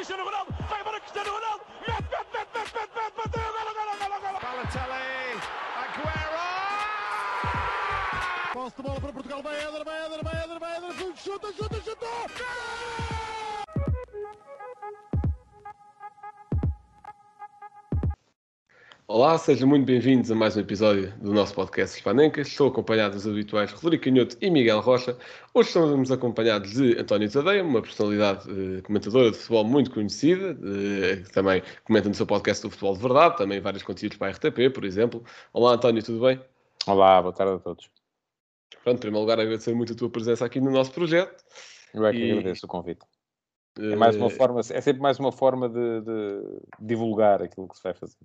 Cristiano Ronaldo, vai embora Cristiano Ronaldo, mete, mete, mete, mete, mete, mete, bateu, golo, golo, golo, golo. Balotelli, Aguero! Posse de bola para Portugal, vai Éder, vai Éder, vai Éder, vai Éder, chuta, chuta, chuta! Olá, sejam muito bem-vindos a mais um episódio do nosso podcast Hispanencas. Estou acompanhado dos habituais Rodrigo Canhoto e Miguel Rocha. Hoje estamos acompanhados de António Tadeia, uma personalidade eh, comentadora de futebol muito conhecida, eh, que também comenta no seu podcast do Futebol de Verdade, também vários conteúdos para a RTP, por exemplo. Olá, António, tudo bem? Olá, boa tarde a todos. Pronto, em primeiro lugar, agradecer muito a tua presença aqui no nosso projeto. Eu é que E- agradeço o convite. É, mais uma Eh, forma, é sempre mais uma forma de, de divulgar aquilo que se vai fazer.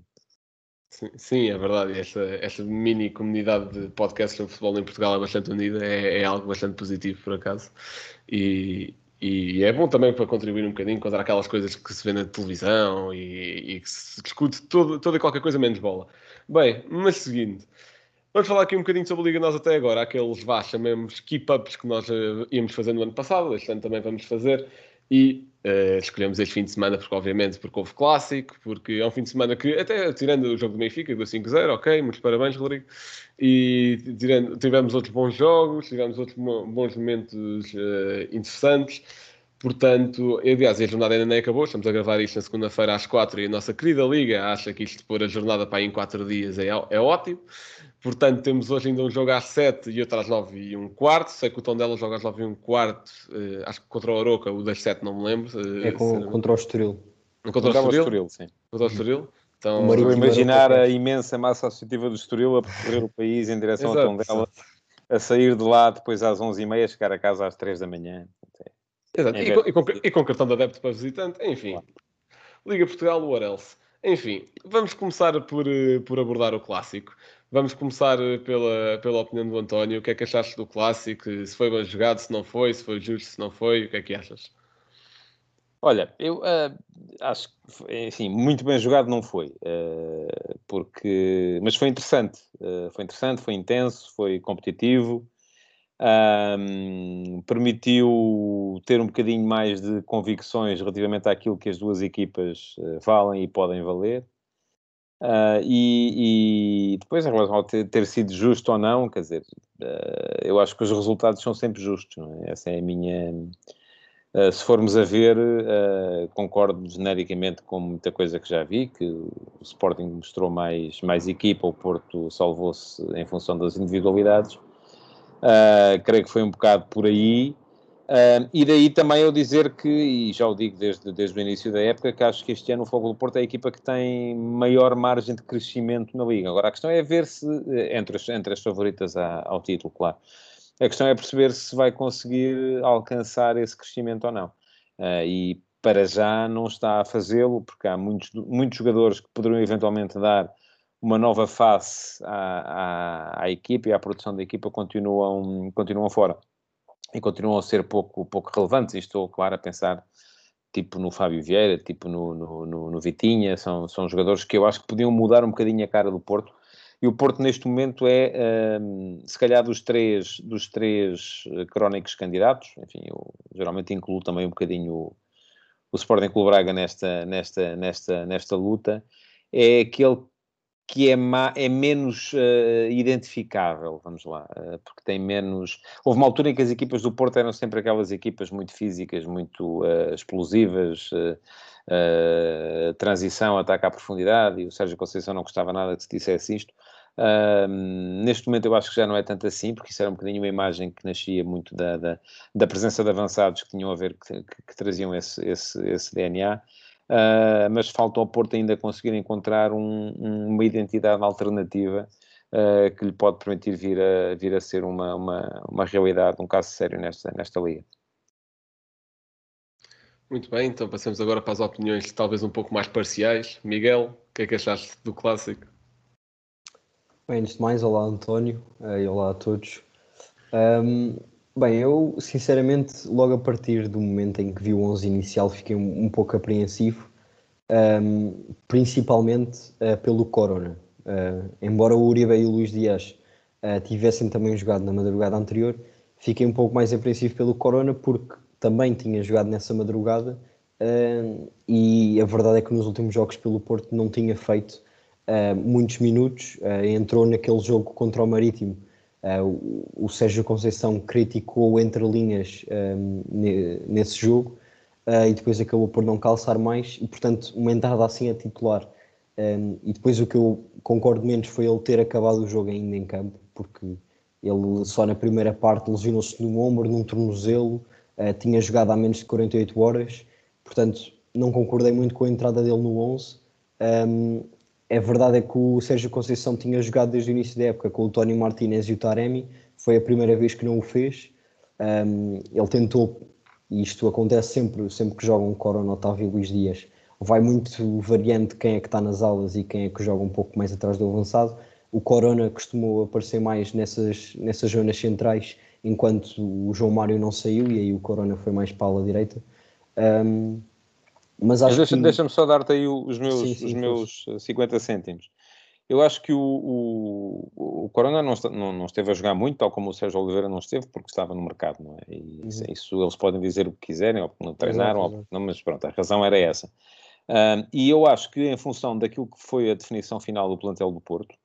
Sim, é verdade. Esta, esta mini comunidade de podcasts sobre futebol em Portugal é bastante unida, é, é algo bastante positivo, por acaso. E, e é bom também para contribuir um bocadinho contra aquelas coisas que se vê na televisão e, e que se discute todo, toda e qualquer coisa menos bola. Bem, mas seguindo, vamos falar aqui um bocadinho sobre a Liga Nós até agora, aqueles vá, chamemos keep-ups que nós eh, íamos fazer no ano passado, este ano também vamos fazer. E eh, escolhemos este fim de semana, porque obviamente porque houve clássico, porque é um fim de semana que, até tirando o jogo do Benfica, do 5-0, ok, muitos parabéns, Rodrigo. E tirando, tivemos outros bons jogos, tivemos outros bons momentos eh, interessantes. Portanto, aliás, a jornada ainda nem acabou, estamos a gravar isto na segunda-feira às 4 e a nossa querida Liga acha que isto de pôr a jornada para aí em 4 dias é, é ótimo. Portanto, temos hoje ainda um jogo às 7 e outro às 9 e um quarto. Sei que o Tondela joga às 9 e um quarto, eh, acho que contra o Oroca, o das 7 não me lembro. eh, É com- contra o Estoril. contra o Contra o Estoril. Sim. Contra o Estoril. Então, O Estou a imaginar a imensa massa associativa do Estoril a percorrer o país em direção Exato, ao Tondela, a sair de lá depois às 11h30, chegar a casa às 3 da manhã. Exato. É E, com, e, com, e com cartão de adepto para visitante, enfim. Claro. Liga Portugal, what else? Enfim, vamos começar por, eh, por abordar o clássico. Vamos começar eh, pela, pela opinião do António. O que é que achaste do clássico? Se foi bem jogado, se não foi, se foi justo, se não foi, o que é que achas? Olha, eu ah, acho que foi, assim, muito bem jogado não foi, ah, porque, mas foi interessante, ah, foi interessante, foi intenso, foi competitivo, permitiu ter um bocadinho mais de convicções relativamente àquilo que as duas equipas valem e podem valer. Ah, e, e depois, em relação ao ter, ter sido justo ou não, quer dizer, ah, eu acho que os resultados são sempre justos, é? Essa é a minha. Uh, se formos a ver, uh, concordo genericamente com muita coisa que já vi, que o Sporting mostrou mais, mais equipa, o Porto salvou-se em função das individualidades. Uh, creio que foi um bocado por aí. Uh, e daí também eu dizer que, e já o digo desde, desde o início da época, que acho que este ano o Fogo do Porto é a equipa que tem maior margem de crescimento na Liga. Agora, a questão é ver se, eh, entre as, entre as favoritas à- ao título, claro, a questão é perceber se vai conseguir alcançar esse crescimento ou não. Ah, e para já não está a fazê-lo, porque há muitos, muitos jogadores que poderiam eventualmente dar uma nova face à, à, à equipa e à produção da equipa continuam, continuam fora. E continuam a ser pouco, pouco relevantes. E estou, claro, a pensar tipo no Fábio Vieira, tipo no, no, no, no Vitinha. São, são jogadores que eu acho que podiam mudar um bocadinho a cara do Porto. E o Porto, neste momento, é, hum, se calhar, dos três, dos três eh, crónicos candidatos. Enfim, eu geralmente incluo também um bocadinho o, o Sporting Clube Braga nesta, nesta, nesta, nesta luta. É aquele que é, ma- é menos eh, identificável, vamos lá, eh, porque tem menos... Houve uma altura em que as equipas do Porto eram sempre aquelas equipas muito físicas, muito eh, explosivas, transição, ataque à profundidade, e o Sérgio Conceição não gostava nada que se dissesse isto. Neste momento eu acho que já não é tanto assim, porque isso era um bocadinho uma imagem que nascia muito da, da, da presença de avançados que tinham a ver, que, que- que traziam esse, esse, esse DNA. Uh, mas falta ao Porto ainda conseguir encontrar um- um- uma identidade alternativa uh, que lhe pode permitir vir a, vir a ser uma, uma, uma realidade, um caso sério nesta, nesta liga. Muito bem, então passamos agora para as opiniões talvez um pouco mais parciais. Miguel, o que é que achaste do clássico? Bem, antes de mais, olá António e olá a todos. Ahm, bem, eu sinceramente, logo a partir do momento em que vi o 11 inicial, fiquei um, um pouco apreensivo, ahm, principalmente eh, pelo Corona. Eh, embora o Uribe e o Luís Dias eh, tivessem também jogado na madrugada anterior, fiquei um pouco mais apreensivo pelo Corona porque também tinha jogado nessa madrugada uh, e a verdade é que nos últimos jogos pelo Porto não tinha feito uh, muitos minutos, uh, entrou naquele jogo contra o Marítimo. O, o, Sérgio Conceição criticou entre linhas um, nesse jogo e depois acabou por não calçar mais e, portanto, uma entrada assim a titular. Um, e depois o que eu concordo menos foi ele ter acabado o jogo ainda em campo, porque ele só na primeira parte lesionou-se no ombro, num tornozelo, uh, tinha jogado há menos de 48 horas, portanto não concordei muito com a entrada dele no 11. Um, é verdade é que o Sérgio Conceição tinha jogado desde o início da época com o Tony Martinez e o Taremi, foi a primeira vez que não o fez. Um, ele tentou, e isto acontece sempre, sempre que jogam Corona, Otávio e Luís Dias, vai muito variante quem é que está nas aulas e quem é que joga um pouco mais atrás do avançado. O Corona costumou aparecer mais nessas, nessas zonas centrais, enquanto o João Mário não saiu e aí o Corona foi mais para a ala direita. Um, mas acho deixa, que... deixa-me só dar-te aí os meus, sim, sim, os meus 50 cêntimos. Eu acho que o, o, o Corona não, não, não, esteve a jogar muito, tal como o Sérgio Oliveira não esteve, porque estava no mercado, não é? E uhum. isso eles podem dizer o que quiserem, ou porque não treinaram, exato, exato. ou não, mas pronto, a razão era essa. Um, e eu acho que, em função daquilo que foi a definição final do plantel do Porto,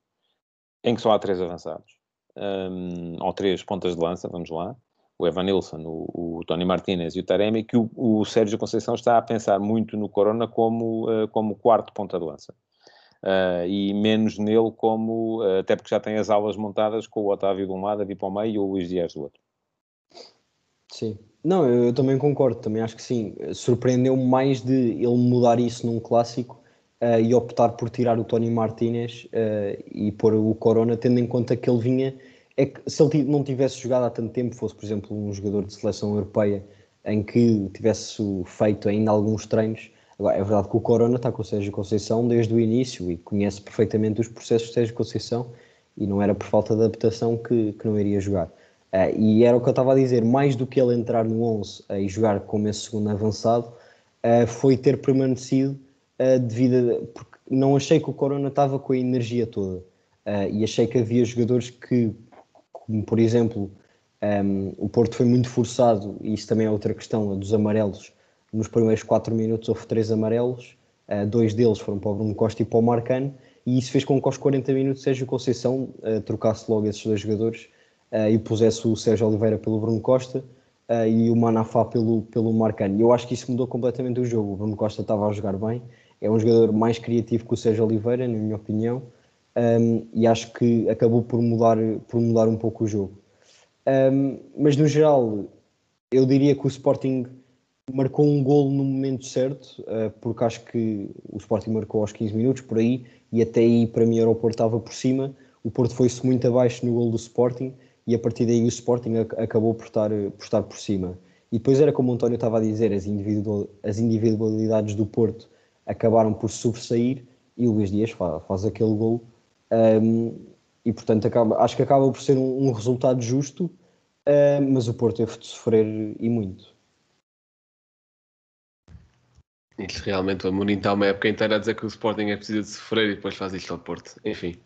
em que só há três avançados, um, ou três pontas de lança, vamos lá, o Evan Nilsson, o, o Tony Martinez e o Taremi, que o, o, Sérgio Conceição está a pensar muito no Corona como, uh, como quarto ponta de lança. Uh, e menos nele como, uh, até porque já tem as aulas montadas com o Otávio de um lado a meio e o Luís Dias do outro. Sim. Não, eu, eu também concordo, também acho que sim. Surpreendeu-me mais de ele mudar isso num clássico e optar por tirar o Tony Martinez e pôr o Corona, tendo em conta que ele vinha. É que se ele não tivesse jogado há tanto tempo, fosse, por exemplo, um jogador de seleção europeia em que tivesse feito ainda alguns treinos. Agora, é verdade que o Corona está com o Sérgio Conceição desde o início e conhece perfeitamente os processos de Sérgio Conceição e não era por falta de adaptação que, que não iria jogar. Uh, e era o que eu estava a dizer, mais do que ele entrar no 11 uh, e jogar como esse segundo avançado, uh, foi ter permanecido uh, devido a, porque não achei que o Corona estava com a energia toda e achei que havia jogadores que, como por exemplo, um, ehm, o Porto foi muito forçado, e isso também é outra questão, dos amarelos. Nos primeiros 4 minutos houve três amarelos, uh, dois deles foram para o Bruno Costa e para o Marcano, e isso fez com que aos 40 minutos Sérgio Conceição uh, trocasse logo esses dois jogadores uh, e pusesse o Sérgio Oliveira pelo Bruno Costa e o Manafá pelo, pelo Marcano. E eu acho que isso mudou completamente o jogo. O Bruno Costa estava a jogar bem é um jogador mais criativo que o Sérgio Oliveira, na minha opinião, um, e acho que acabou por mudar, por mudar um pouco o jogo. Um, mas no geral, eu diria que o Sporting marcou um golo no momento certo, uh, porque acho que o Sporting marcou aos 15 minutos, por aí, e até aí para mim o Porto estava por cima. O Porto foi-se muito abaixo no golo do Sporting e a partir daí o Sporting acabou por estar, por estar por cima. E depois era como o António estava a dizer, as, individual, as individualidades do Porto acabaram por sobressair e o Luís Dias faz, faz aquele gol. Um, e portanto acaba, acho que acaba por ser um, um resultado justo, uh, mas o Porto teve de sofrer e muito. Isso realmente, o Amorim está uma época inteira a dizer que o Sporting é preciso de sofrer e depois faz isto ao Porto. Enfim.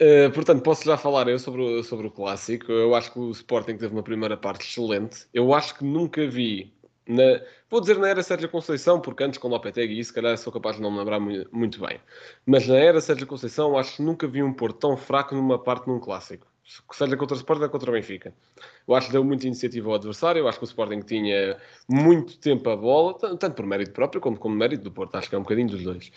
Uh, portanto, posso já falar eu sobre o, sobre o clássico. Eu acho que o Sporting teve uma primeira parte excelente. Eu acho que nunca vi na, vou dizer na era Sérgio Conceição, porque antes com Lopetegui, e se calhar sou capaz de não me lembrar muito bem. Mas na era Sérgio Conceição, acho que nunca vi um Porto tão fraco numa parte num clássico. Seja contra o Sporting ou contra o Benfica. Eu acho que deu muita iniciativa ao adversário. Eu acho que o Sporting tinha muito tempo a bola, tanto por mérito próprio como por mérito do Porto. Acho que é um bocadinho dos dois.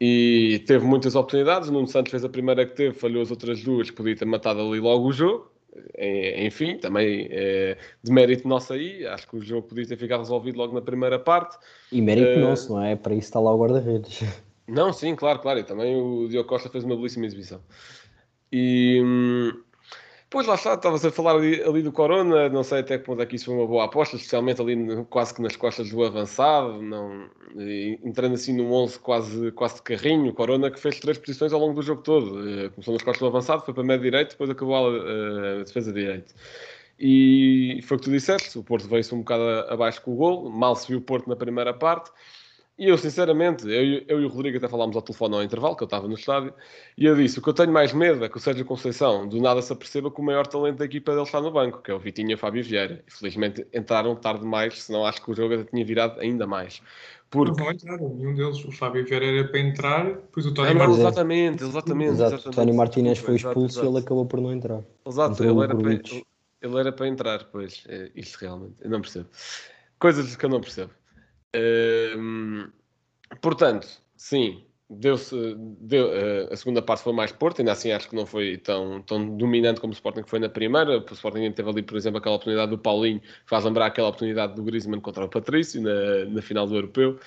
E teve muitas oportunidades. O Nuno Santos fez a primeira que teve, falhou as outras duas, podia ter matado ali logo o jogo enfim, também é, de mérito nosso aí, acho que o jogo podia ter ficado resolvido logo na primeira parte. E mérito uh, nosso, não é? Para isso está lá o guarda-redes. Não, sim, claro, claro. E também o Diogo Costa fez uma belíssima exibição. E, hum, Pois lá está, estavas a falar ali, ali, do Corona, não sei até que ponto é que isso foi uma boa aposta, especialmente ali quase que nas costas do avançado, não, entrando assim num 11 quase, quase de carrinho, o Corona que fez três posições ao longo do jogo todo, eh, começou nas costas do avançado, foi para a média direito, depois acabou a, a, a defesa direito. E foi o que tu disseste, o Porto veio-se um bocado abaixo com o gol, mal se viu o Porto na primeira parte, E eu, sinceramente, eu, eu, e o Rodrigo até falámos ao telefone ao intervalo, que eu estava no estádio, e eu disse: o que eu tenho mais medo é que o Sérgio Conceição do nada se aperceba que o maior talento da equipa dele está no banco, que é o Vitinho e o Fábio Vieira. Infelizmente entraram tarde demais, senão acho que o jogo tinha virado ainda mais. Porque... Não vai entrar, nenhum deles. O Fábio Vieira era para entrar, depois o Tony Martínez. Exatamente, exatamente. Exato, exatamente. o Tony Martínez foi expulso e ele acabou por não entrar. Exato, ele era, para, ele, ele era para entrar, pois. É, isto realmente, eu não percebo. Coisas que eu não percebo. Portanto, sim, deu-se. Deu, uh, a segunda parte foi mais Porto, ainda assim acho que não foi tão, tão dominante como o Sporting foi na primeira. O Sporting teve ali, por exemplo, aquela oportunidade do Paulinho, que faz lembrar aquela oportunidade do Griezmann contra o Patrício na, na final do Europeu.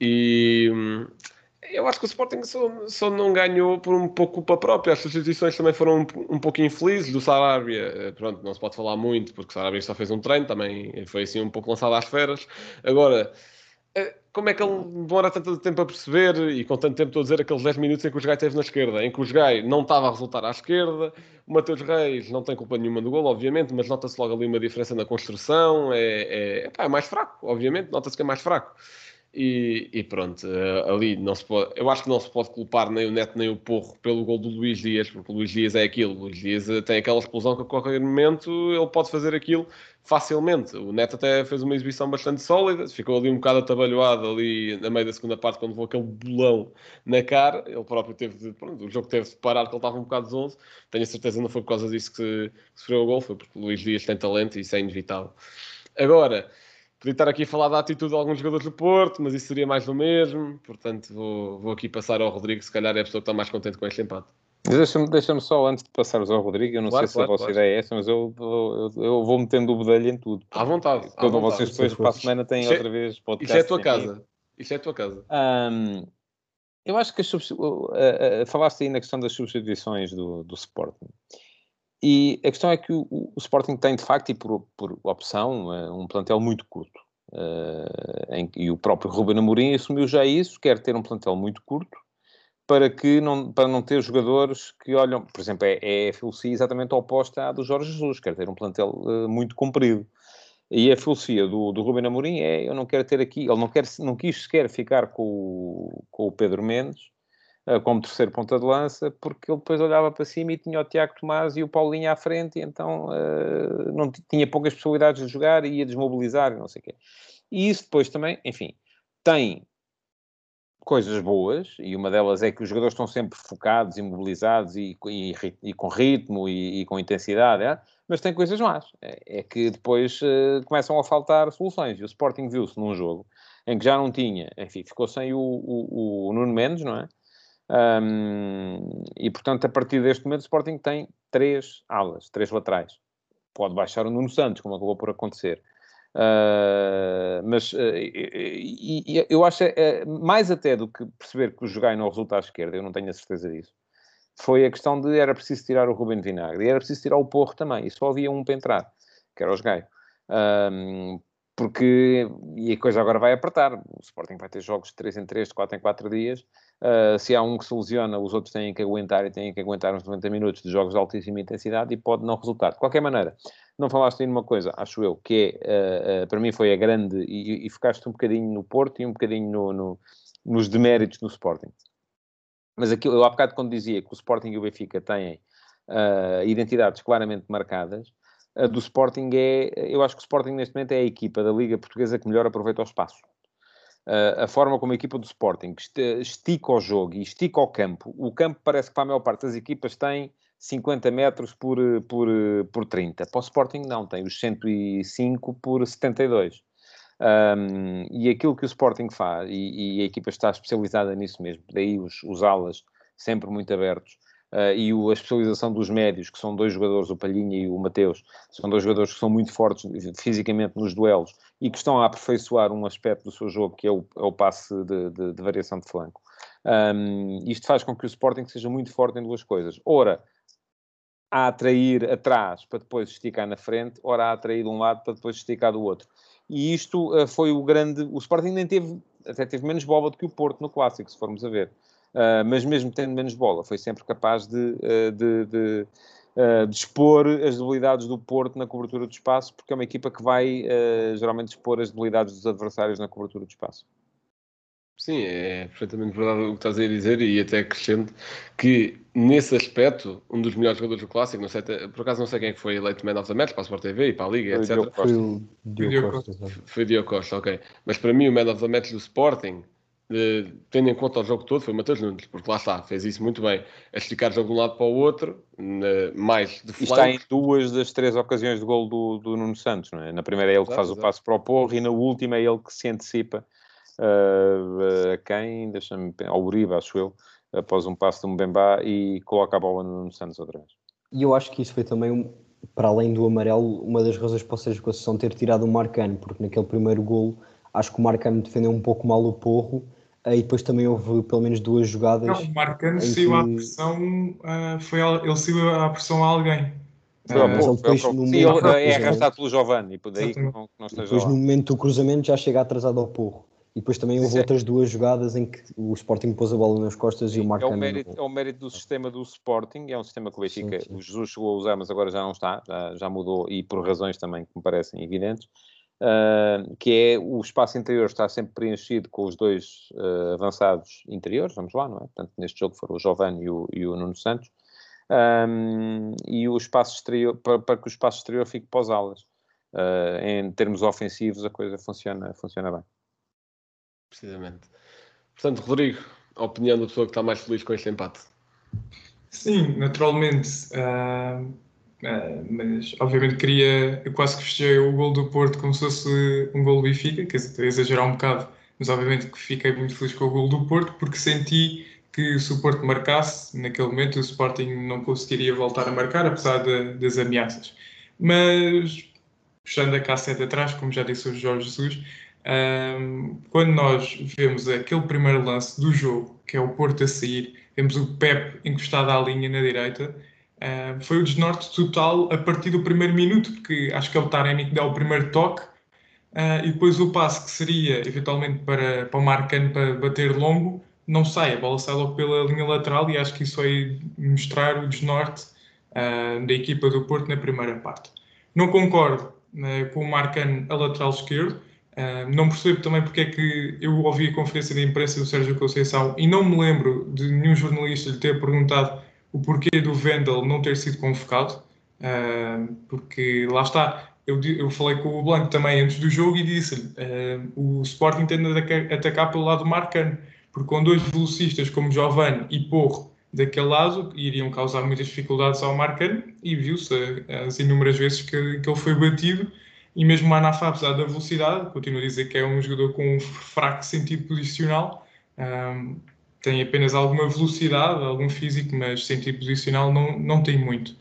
E. eu acho que o Sporting só, só, não ganhou por um pouco culpa própria. As substituições também foram um, um pouco infelizes. Do Sarabia, eh, pronto, não se pode falar muito, porque o Sarabia só fez um treino, também foi assim um pouco lançado às feras. Agora, eh, como é que ele demora tanto tempo a perceber e com tanto tempo estou a dizer aqueles 10 minutos em que o Gai esteve na esquerda, em que o Gai não estava a resultar à esquerda, o Mateus Reis não tem culpa nenhuma do gol, obviamente, mas nota-se logo ali uma diferença na construção, é, é, é mais fraco, obviamente, nota-se que é mais fraco. E, e, pronto, eh, ali não se pode, eu acho que não se pode culpar nem o Neto nem o Porro pelo gol do Luís Dias, porque o Luís Dias é aquilo. O Luís Dias eh, tem aquela explosão que a qualquer momento ele pode fazer aquilo facilmente. O Neto até fez uma exibição bastante sólida, ficou ali um bocado atabalhoado ali na meio da segunda parte quando levou aquele bolão na cara. Ele próprio teve de, pronto, o jogo teve de parar porque ele estava um bocado zonzo. Tenho a certeza que não foi por causa disso que, que sofreu o gol, foi porque o Luís Dias tem talento e isso é inevitável. Agora, Podia estar aqui a falar da atitude de alguns jogadores do Porto, mas isso seria mais do mesmo. Portanto, vou, vou aqui passar ao Rodrigo, se calhar é a pessoa que está mais contente com este empate. Deixa-me deixa só, antes de passarmos ao Rodrigo, eu não claro, sei claro, se a vossa claro. ideia é essa, mas eu, eu, eu vou metendo o bedelho em tudo. À vontade. Quando vocês depois para a semana têm isto é- outra vez podcast. Isto é a tua casa. Isto é a tua casa. Um, eu acho que as, uh, uh, falaste aí na questão das substituições do, do Sporting. E a questão é que o, o Sporting tem, de facto, e por, por opção, uh, um plantel muito curto. Uh, em, e o próprio Ruben Amorim assumiu já isso, quer ter um plantel muito curto, para, que não, para não ter jogadores que olham... Por exemplo, é, é a filosofia exatamente oposta à do Jorge Jesus, quer ter um plantel uh, muito comprido. E a filosofia do, do Ruben Amorim é, eu não quero ter aqui... Ele não, quer, não quis sequer ficar com o, com o Pedro Mendes, como terceiro ponta de lança, porque ele depois olhava para cima e tinha o Tiago Tomás e o Paulinho à frente, e então uh, não tinha poucas possibilidades de jogar e ia desmobilizar, não sei o quê. E isso depois também, enfim, tem coisas boas, e uma delas é que os jogadores estão sempre focados, imobilizados e, e, e com ritmo e, e com intensidade, é? mas tem coisas más. É, é que depois uh, começam a faltar soluções. E o Sporting viu-se num jogo em que já não tinha, enfim, ficou sem o, o, o Nuno Mendes, não é? Um, e portanto, a partir deste momento, o Sporting tem três alas, três laterais. Pode baixar o Nuno Santos, como acabou por acontecer. Uh, mas uh, e, e, eu acho uh, mais até do que perceber que o Jogai não resulta à esquerda, eu não tenho a certeza disso. Foi a questão de era preciso tirar o Ruben Vinagre e era preciso tirar o Porro também, e só havia um para entrar, que era o Jogai porque e a coisa agora vai apertar. O Sporting vai ter jogos de 3 em 3, de 4 em 4 dias. Uh, se há um que se lesiona, os outros têm que aguentar e têm que aguentar uns 90 minutos de jogos de altíssima intensidade e pode não resultar. De qualquer maneira, não falaste aí numa coisa, acho eu, que é, uh, uh, para mim foi a grande, e, e focaste um bocadinho no Porto e um bocadinho no, no, nos deméritos do Sporting. Mas aquilo, eu há bocado quando dizia que o Sporting e o Benfica têm identidades claramente marcadas, a do Sporting é, eu acho que o Sporting neste momento é a equipa da Liga Portuguesa que melhor aproveita o espaço. Uh, a forma como a equipa do Sporting estica o jogo e estica o campo, o campo parece que para a maior parte das equipas tem 50 metros por, por, por 30. Para o Sporting não, tem os 105 por 72. Um, e aquilo que o Sporting faz, e, e, a equipa está especializada nisso mesmo, daí os, os alas sempre muito abertos, Uh, e o, a especialização dos médios, que são dois jogadores, o Palhinha e o Mateus, são dois jogadores que são muito fortes fisicamente nos duelos e que estão a aperfeiçoar um aspecto do seu jogo, que é o, é o passe de, de, de, variação de flanco. Um, isto faz com que o Sporting seja muito forte em duas coisas. Ora, a atrair atrás para depois esticar na frente, ora a atrair de um lado para depois esticar do outro. E isto uh, foi o grande... O Sporting nem teve, até teve menos bola do que o Porto no Clássico, se formos a ver. Uh, mas mesmo tendo menos bola, foi sempre capaz de, uh, de, de, uh, de, expor as debilidades do Porto na cobertura do espaço, porque é uma equipa que vai geralmente expor as debilidades dos adversários na cobertura do espaço. Sim, é perfeitamente verdade o que estás a dizer e até acrescento que nesse aspecto, um dos melhores jogadores do Clássico, não sei, até- por acaso não sei quem é foi eleito Man of the Match para a Sport TV e para a Liga, Foi etc. Diogo Foi o Diogo Costa. Foi o Diogo Costa, ok. Mas para mim o Man of the Match do Sporting, tendo em conta o jogo todo, foi o Matheus Nunes, porque lá está, fez isso muito bem. A esticar o jogo de um lado para o outro, na- mais de E está em flanco. duas das três ocasiões de gol do, do Nuno Santos, não é? Na primeira é ele que Exato, faz o exato. passo para o Porro e na última é ele que se antecipa ah, a quem? Deixa-me ao Uribe, acho eu, após um passo de Mbemba e coloca a bola no Nuno Santos outra vez. E eu acho que isso foi também, um- para além do amarelo, uma das razões para o Sérgio Conceição ter tirado o Marcano, porque naquele primeiro golo acho que o Marcano defendeu um pouco mal o Porro eh, e depois também houve pelo menos duas jogadas. Não, o Marcano saiu à que- pressão, ah, foi, ele saiu à pressão a alguém. Foi ao Ah, foi ao depois, no Sim, ele, é arrastado pelo Giovanni, e por daí que não, que não Depois lá. no momento do cruzamento já chega atrasado ao Porro. E depois também houve é- outras duas jogadas em que o Sporting pôs a bola nas costas e o É Marcano... o, mérito, é o mérito do sistema do Sporting, é um sistema que o Benfica, Sim, sim. o Jesus chegou a usar, mas agora já não está, já, já mudou e por razões também que me parecem evidentes, ah, que é o espaço interior está sempre preenchido com os dois ah, avançados interiores, vamos lá, não é? Portanto, neste jogo foram o Giovanni e o, e o Nuno Santos, Ahm, e o espaço exterior, para, para que o espaço exterior fique para os alas. Ah, em termos ofensivos, a coisa funciona, funciona bem. Precisamente. Portanto, Rodrigo, a opinião da pessoa que está mais feliz com este empate. Sim, naturalmente. ah, ah, mas obviamente queria. Eu quase que festejei o gol do Porto como se fosse um gol do Benfica, dizer, estou a exagerar um bocado, mas obviamente que fiquei muito feliz com o gol do Porto porque senti que se o Porto marcasse, naquele momento o Sporting não conseguiria voltar a marcar, apesar de- das ameaças. Mas, puxando a cassete atrás, como já disse o Jorge Jesus, Ahm, quando nós vemos aquele primeiro lance do jogo, que é o Porto a sair, vemos o Pep encostado à linha na direita, ahm, foi o desnorte total a partir do primeiro minuto, porque acho que é o Taremi que dá o primeiro toque, ah, e depois o passe que seria eventualmente para, para o Marcano para bater longo, não sai, a bola sai logo pela linha lateral e acho que isso vai mostrar o desnorte ah, da equipa do Porto na primeira parte. Não concordo ah, com o Marcano a lateral esquerdo, Uh, não percebo também porque é que eu ouvi a conferência de imprensa do Sérgio Conceição e não me lembro de nenhum jornalista lhe ter perguntado o porquê do Vendel não ter sido convocado, uh, porque lá está, eu, eu falei com o Blanco também antes do jogo e disse-lhe uh, o Sporting tende a ataca- atacar pelo lado marcano, porque com dois velocistas como Giovanni e Porro daquele lado iriam causar muitas dificuldades ao Marcano e viu-se uh, as inúmeras vezes que, que ele foi batido e mesmo Manafá, apesar da velocidade, continuo a dizer que é um jogador com um fraco sentido posicional, um, tem apenas alguma velocidade, algum físico, mas sentido posicional não, não tem muito.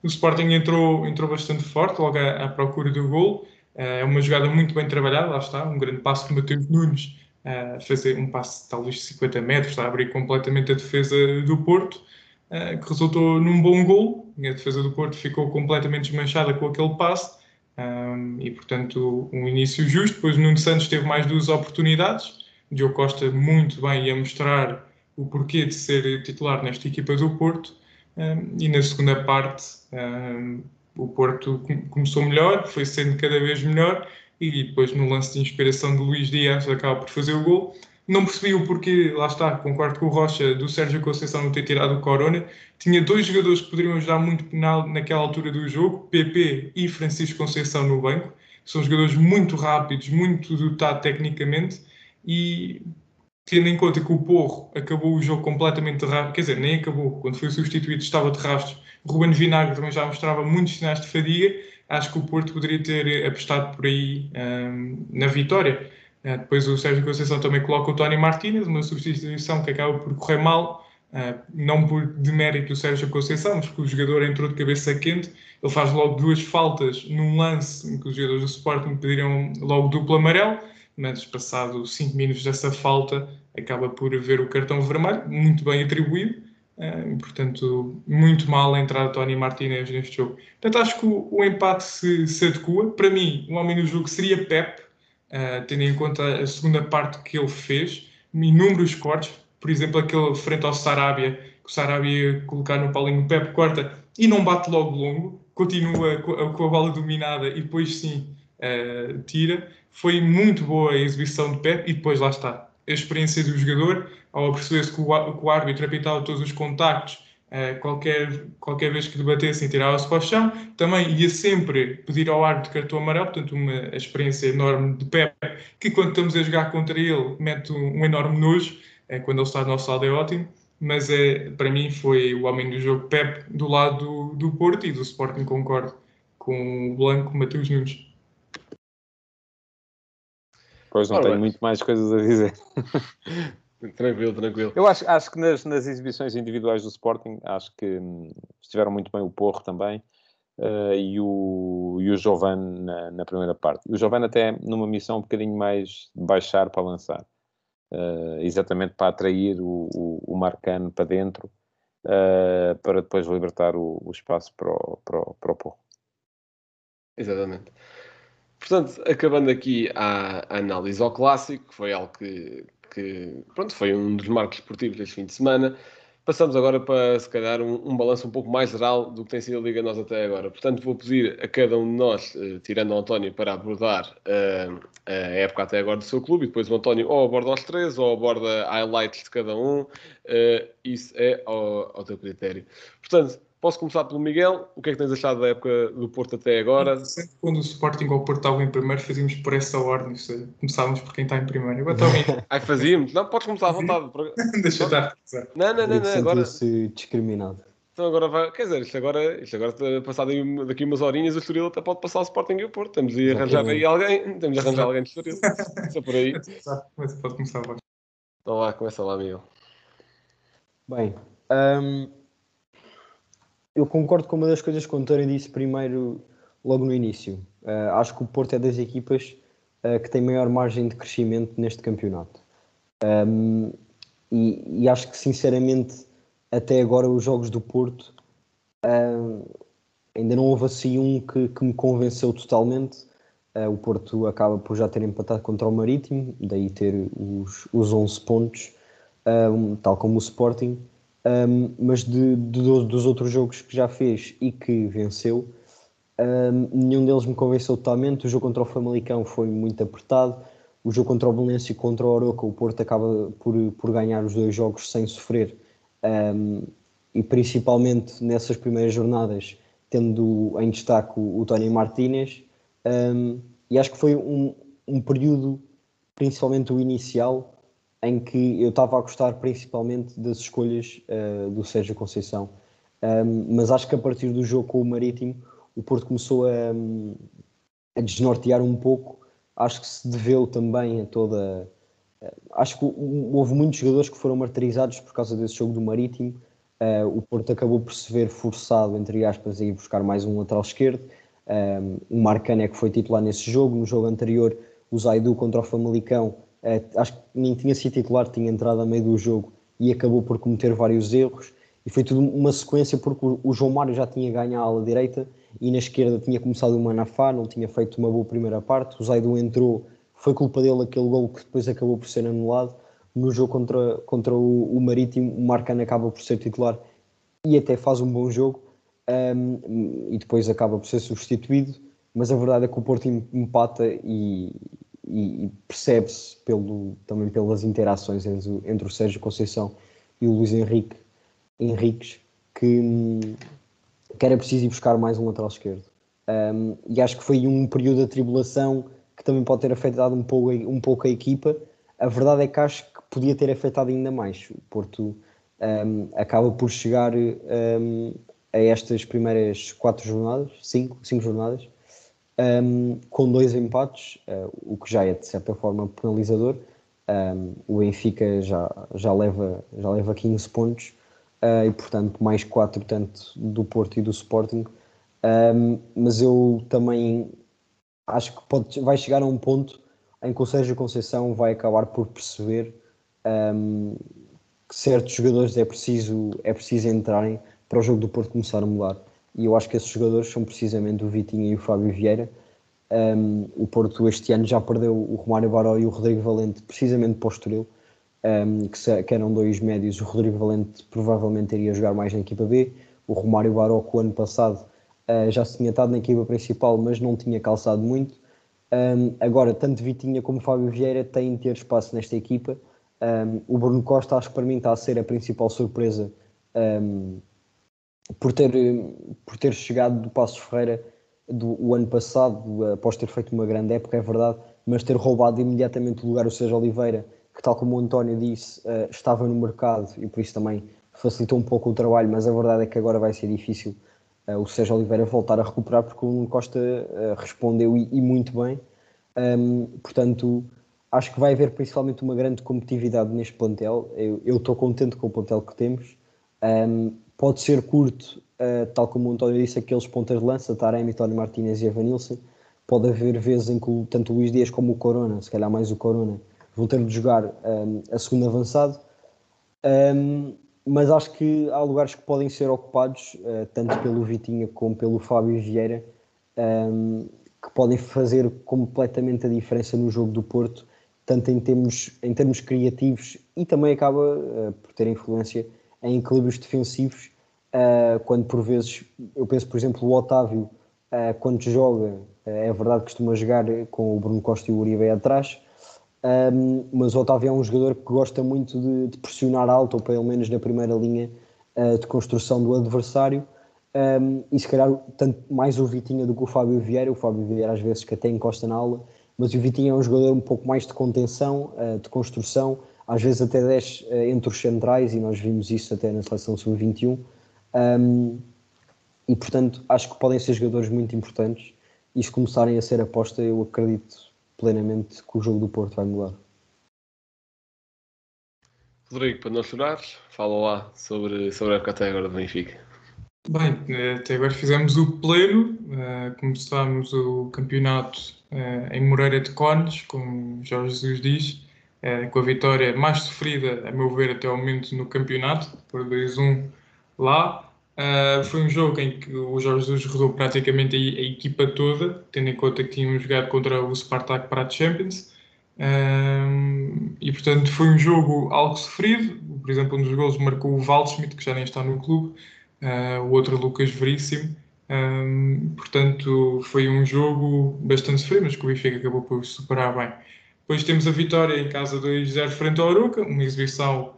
O Sporting entrou, entrou bastante forte, logo à, à procura do gol. Uh, é uma jogada muito bem trabalhada, lá está, um grande passo de Mateus Nunes, uh, fazer um passo talvez de 50 metros, a abrir completamente a defesa do Porto, uh, que resultou num bom gol. A defesa do Porto ficou completamente desmanchada com aquele passe. Um, e portanto um início justo. Depois Nuno Santos teve mais duas oportunidades. Diogo Costa muito bem a mostrar o porquê de ser titular nesta equipa do Porto. Um, e na segunda parte um, o Porto com- começou melhor, foi sendo cada vez melhor e depois no lance de inspiração de Luís Dias acaba por fazer o gol. Não percebi o porquê, lá está, concordo com o Rocha, do Sérgio Conceição não ter tirado o Corona. Tinha dois jogadores que poderiam ajudar muito na, naquela altura do jogo, PP e Francisco Conceição no banco. São jogadores muito rápidos, muito dotados tecnicamente e tendo em conta que o Porro acabou o jogo completamente de rastros, quer dizer, nem acabou, quando foi substituído estava de rastros. Ruben Vinagre também já mostrava muitos sinais de fadiga. Acho que o Porto poderia ter apostado por aí hum, na vitória. Uh, depois o Sérgio Conceição também coloca o Tony Martínez, uma substituição que acaba por correr mal, uh, não por demérito do Sérgio Conceição, mas porque o jogador entrou de cabeça quente. Ele faz logo duas faltas num lance em que os jogadores do Sporting pediram logo duplo amarelo, mas passado 5 minutos dessa falta acaba por haver o cartão vermelho, muito bem atribuído. Uh, portanto, muito mal a entrada de Tony Martínez neste jogo. Portanto, acho que o, o empate se, se adequa. Para mim, o homem do jogo seria Pep, Uh, tendo em conta a segunda parte que ele fez, inúmeros cortes, por exemplo, aquele frente ao Sarabia, que o Sarabia ia colocar no paulinho, o Pepe corta e não bate logo longo, continua com a, com a bola dominada e depois sim uh, tira. Foi muito boa a exibição de Pepe e depois lá está. a experiência do jogador, ao perceber-se que o, o árbitro apitava todos os contactos Uh, qualquer, qualquer vez que debatessem, tirava-se para o chão. Também ia sempre pedir ao árbitro cartão amarelo, portanto, uma experiência enorme de Pep, que quando estamos a jogar contra ele, mete um, um enorme nojo. Uh, quando ele está no nosso lado é ótimo, mas é, para mim foi o homem do jogo Pep do lado do, do Porto e do Sporting concordo com o Blanco Matheus Nunes. Pois não tenho muito mais coisas a dizer. Tranquilo, tranquilo. Eu acho, acho que nas, nas, exibições individuais do Sporting, acho que hum, estiveram muito bem o Porro também uh, e, o, e o Giovane na, na, primeira parte. O Giovane até numa missão um bocadinho mais de baixar para lançar, uh, exatamente para atrair o, o, o Marcano para dentro, uh, para depois libertar o, o espaço para o, para, para o Porro. Exatamente. Portanto, acabando aqui a, análise ao clássico, que foi algo que, que pronto, foi um dos marcos esportivos deste fim de semana. Passamos agora para, se calhar, um, um balanço um pouco mais geral do que tem sido a Liga Nós até agora. Portanto, vou pedir a cada um de nós, uh, tirando o António, para abordar uh, a época até agora do seu clube, e depois o António ou aborda os três, ou aborda highlights de cada um. Uh, isso é ao, ao teu critério. Portanto, Posso começar pelo Miguel. O que é que tens achado da época do Porto até agora? Sempre quando o Sporting ou o Porto estavam em primeiro, fazíamos por essa ordem. Começávamos por quem está em primeiro. Agora está em... Ai, fazíamos? Não, podes começar à vontade. Deixa estar. Não, não, não. não agora... discriminado. Então agora vai, quer dizer, isto agora, isto agora passado daqui umas horinhas, o Estoril até pode passar o Sporting e o Porto. Temos de arranjar aí alguém, temos de arranjar alguém de Estoril. Só por aí. Mas pode começar agora. Então lá, começa lá, Miguel. Bem, um, eu concordo com uma das coisas que o António disse primeiro, logo no início. Uh, acho que o Porto é das equipas uh, que tem maior margem de crescimento neste campeonato. Um, e, e, acho que, sinceramente, até agora os jogos do Porto uh, ainda não houve assim um que, que me convenceu totalmente. o Porto acaba por já ter empatado contra o Marítimo, daí ter os, os 11 pontos, tal como o Sporting. Um, mas de, de, dos outros jogos que já fez e que venceu, um, nenhum deles me convenceu totalmente. O jogo contra o Famalicão foi muito apertado. O jogo contra o Valência e contra o Oroca, o Porto acaba por, por ganhar os dois jogos sem sofrer. Um, e principalmente nessas primeiras jornadas, tendo em destaque o, o Tony Martínez. e acho que foi um, um período, principalmente o inicial, em que eu estava a gostar principalmente das escolhas uh, do Sérgio Conceição. Um, mas acho que a partir do jogo com o Marítimo, o Porto começou a, a desnortear um pouco. Acho que se deveu também a toda. Uh, acho que houve muitos jogadores que foram martirizados por causa desse jogo do Marítimo. Uh, o Porto acabou por se ver forçado, entre aspas, a ir buscar mais um lateral esquerdo. Um, o Marcano é que foi titular nesse jogo. No jogo anterior, o Zaidu contra o Famalicão Uh, acho que nem tinha sido titular, tinha entrado a meio do jogo e acabou por cometer vários erros. E foi tudo uma sequência porque o, João Mário já tinha ganho a ala direita e na esquerda tinha começado o Manafá, não tinha feito uma boa primeira parte. O Zaidu entrou, foi culpa dele aquele gol que depois acabou por ser anulado. No jogo contra, contra o, o Marítimo, o Marcano acaba por ser titular e até faz um bom jogo um, e depois acaba por ser substituído. Mas a verdade é que o Porto empata e, e, percebe-se pelo, também pelas interações entre, entre, o Sérgio Conceição e o Luís Henrique Henriques que, que era preciso ir buscar mais um lateral esquerdo. Um, e acho que foi um período de atribulação que também pode ter afetado um pouco, um pouco a equipa. A verdade é que acho que podia ter afetado ainda mais. O Porto um, acaba por chegar um, a estas primeiras quatro jornadas, cinco, cinco jornadas, um, com dois empates, uh, o que já é de certa forma penalizador. Um, o Benfica já, já, leva, já leva 15 pontos uh, e, portanto, mais 4 tanto do Porto e do Sporting. Um, mas eu também acho que pode, vai chegar a um ponto em que o Sérgio Conceição vai acabar por perceber que certos jogadores é preciso, é preciso entrarem para o jogo do Porto começar a mudar e eu acho que esses jogadores são precisamente o Vitinho e o Fábio Vieira. Um, o Porto este ano já perdeu o Romário Baró e o Rodrigo Valente precisamente para o Estoril, um, que, se, que, eram dois médios. O Rodrigo Valente provavelmente iria jogar mais na equipa B. O Romário Baró, que o ano passado uh, já se tinha estado na equipa principal, mas não tinha calçado muito. Um, agora, tanto Vitinha como Fábio Vieira têm de ter espaço nesta equipa, o Bruno Costa, acho que para mim está a ser a principal surpresa por, ter, por ter chegado do Passos Ferreira do o ano passado, após ter feito uma grande época, é verdade, mas ter roubado imediatamente o lugar o Sérgio Oliveira, que tal como o António disse, uh, estava no mercado e por isso também facilitou um pouco o trabalho, mas a verdade é que agora vai ser difícil uh, o Sérgio Oliveira voltar a recuperar porque o Costa uh, respondeu e, e, muito bem. Um, portanto, acho que vai haver principalmente uma grande competitividade neste plantel. Eu estou contente com o plantel que temos. Um, pode ser curto, uh, tal como o António disse, aqueles pontas de lança, Taremi, Tony Martinez e Evanilson. Pode haver vezes em que tanto o Luís Dias como o Corona, se calhar mais o Corona, vão ter de jogar um, a segunda avançado. Um, mas acho que há lugares que podem ser ocupados, uh, tanto pelo Vitinha como pelo Fábio Vieira, um, que podem fazer completamente a diferença no jogo do Porto, tanto em termos, em termos criativos e também acaba uh, por ter influência em equilíbrios defensivos, uh, quando por vezes, eu penso por exemplo, o Otávio, quando joga, é verdade que costuma jogar com o Bruno Costa e o Uribe atrás, um, mas o Otávio é um jogador que gosta muito de, de pressionar alto, ou pelo menos na primeira linha uh, de construção do adversário. Um, e se calhar tanto mais o Vitinha do que o Fábio Vieira. O Fábio Vieira às vezes que até encosta na aula, mas o Vitinha é um jogador um pouco mais de contenção, uh, de construção, às vezes até desce uh, entre os centrais, e nós vimos isso até na seleção sub-21. Um, e portanto acho que podem ser jogadores muito importantes. E se começarem a ser aposta, eu acredito plenamente que o jogo do Porto vai mudar. Rodrigo, para não chorar, fala lá sobre, sobre a época até agora do Benfica. Bem, até agora fizemos o pleno, uh, começámos o campeonato uh, em Moreira de Cones, como Jorge Jesus diz, uh, com a vitória mais sofrida, a meu ver, até o momento no campeonato, por 2-1 lá. Uh, foi um jogo em que o Jorge Jesus rodou praticamente a, a, equipa toda, tendo em conta que tínhamos jogado contra o Spartak para a Champions. Uh, e portanto foi um jogo algo sofrido. Por exemplo, um dos gols marcou o Waldschmidt, que já nem está no clube, uh, o outro Lucas Veríssimo. portanto, foi um jogo bastante sofrido, mas que o Benfica acabou por superar bem. Depois temos a vitória em casa 2-0 frente ao Aruca, uma exibição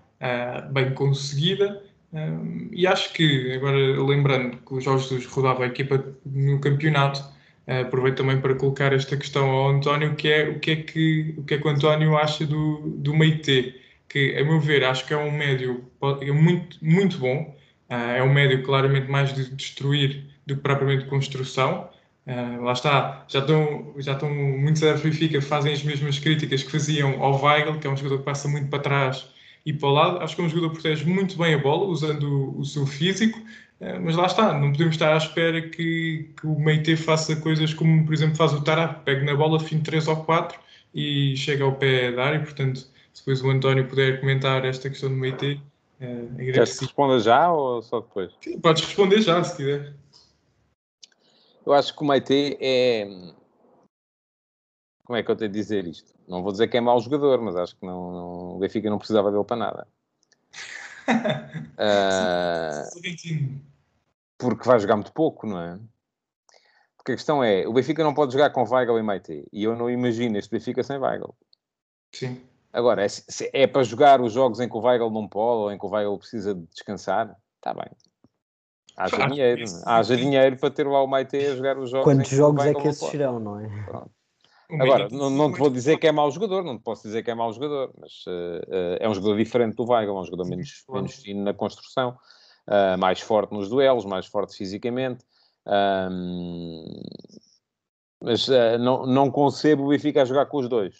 bem conseguida. E acho que, agora lembrando que o Jorge Jesus rodava a equipa no campeonato, uh, aproveito também para colocar esta questão ao António, que é o que é que o, que é que o António acha do, do Meite, que, a meu ver, acho que é um médio é muito, muito bom, uh, é um médio claramente mais de destruir do que propriamente de construção. Uh, lá está, já estão, já estão muitos da Benfica fazem as mesmas críticas que faziam ao Weigl, que é um jogador que passa muito para trás e para o lado. Acho que é um jogador que protege muito bem a bola, usando o, seu físico, eh, mas lá está, não podemos estar à espera que, que o Meite faça coisas como, por exemplo, faz o Tará, pegue na bola, fim de 3 ou 4 e chega ao pé da área. Portanto, se depois o António puder comentar esta questão do Meite, uh, Queres que responda já ou só depois? Sim, podes responder já, se quiser. Eu acho que o Meite é. Como é que eu tenho de dizer isto? Não vou dizer que é mau jogador, mas acho que não, Benfica não precisava dele para nada. uh, porque vai jogar muito pouco, não é? Porque a questão é, o Benfica não pode jogar com Weigl e Maite. E eu não imagino este Benfica sem Weigl. Sim. Agora, é, é para jogar os jogos em que o Weigl não pode ou em que o Weigl precisa de descansar, está bem. Haja dinheiro. Haja dinheiro para ter lá o Maite a jogar os jogos. Quantos jogos é que esses serão, não é? Pronto. Agora, não, não te vou dizer que é mau jogador, não te posso dizer que é mau jogador, mas uh, uh, é um jogador diferente do Weigl, é um jogador menos, menos fino na construção, uh, mais forte nos duelos, mais forte fisicamente. Um, mas não, não concebo o Benfica a jogar com os dois.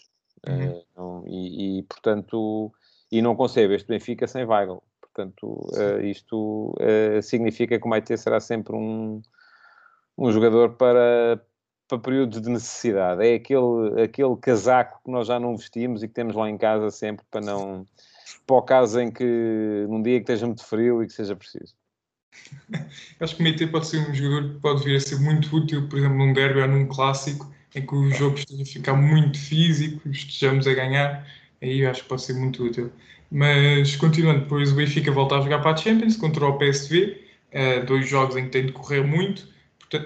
Uhum. Não, e, e, portanto, e não concebo este Benfica sem Weigl. Portanto, isto significa que o Maite será sempre um, um jogador para, para períodos de necessidade. É aquele, aquele casaco que nós já não vestimos e que temos lá em casa sempre para não. para o caso em que num dia que esteja muito frio e que seja preciso. Acho que o Meite pode ser um jogador que pode vir a ser muito útil, por exemplo, num derby ou num clássico, em que o jogo esteja a ficar muito físico, estejamos a ganhar, aí acho que pode ser muito útil. Mas continuando, depois o Benfica volta a jogar para a Champions contra o PSV, eh, dois jogos em que tem de correr muito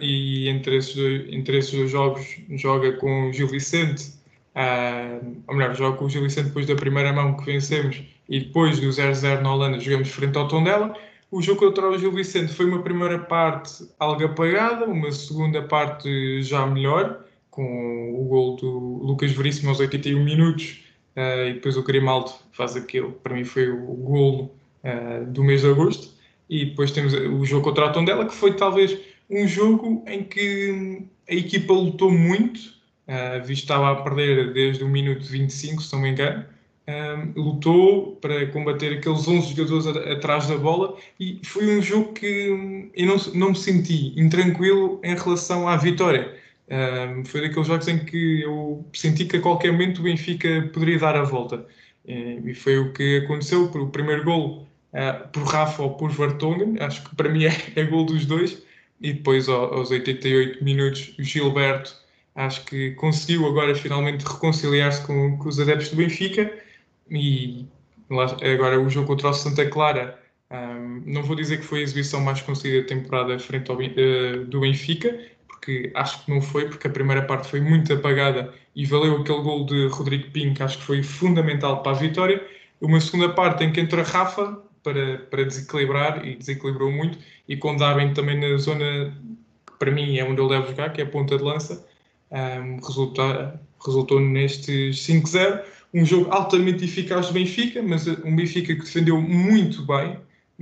e entre esses, dois, entre esses dois jogos joga com o Gil Vicente, Uh, ou melhor, jogo com o Gil Vicente depois da primeira mão que vencemos e depois do 0-0 na Holanda jogamos frente ao Tondela. O jogo contra o Gil Vicente foi uma primeira parte algo apagada, uma segunda parte já melhor, com o gol do Lucas Veríssimo aos 81 minutos uh, e depois o Grimaldo faz aquele, para mim foi o golo uh, do mês de agosto. E depois temos o jogo contra o Tondela, que foi talvez um jogo em que a equipa lutou muito, uh, visto estava a perder desde o minuto 25, se não me engano, um, lutou para combater aqueles 11 jogadores atrás da bola e foi um jogo que eu não, não me senti intranquilo em relação à vitória. Um, foi daqueles jogos em que eu senti que a qualquer momento o Benfica poderia dar a volta. E foi o que aconteceu. O primeiro gol uh, por Rafa ou por Vartongen, acho que para mim é, é gol dos dois. E depois, aos 88 minutos, Gilberto acho que conseguiu agora finalmente reconciliar-se com, com os adeptos do Benfica e agora o jogo contra o Santa Clara, um, não vou dizer que foi a exibição mais conseguida da temporada frente ao, uh, do Benfica, porque acho que não foi, porque a primeira parte foi muito apagada e valeu aquele gol de Rodrigo Pinho, que acho que foi fundamental para a vitória. Uma segunda parte em que entra Rafa para, para desequilibrar e desequilibrou muito, e com Darwin também na zona que para mim é onde eu levo jogar, que é a ponta de lança, um, resultou, resultou nestes 5-0 um jogo altamente eficaz do Benfica, mas um Benfica que defendeu muito bem,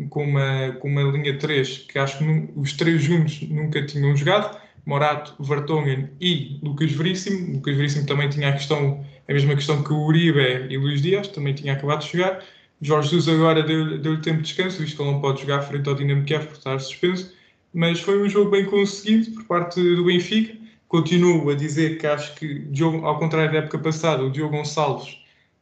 com uma, com uma linha 3, que acho que os três juntos nunca tinham jogado, Morato, Vertonghen e Lucas Veríssimo. Lucas Veríssimo também tinha a questão, a mesma questão que o Uribe e Luís Dias, também tinha acabado de jogar. Jorge Jesus agora deu-lhe deu tempo de descanso, visto que ele não pode jogar frente ao Dinamo Kiev por estar suspenso, mas foi um jogo bem conseguido por parte do Benfica continuo a dizer que acho que, Diogo, ao contrário da época passada, o Diogo Gonçalves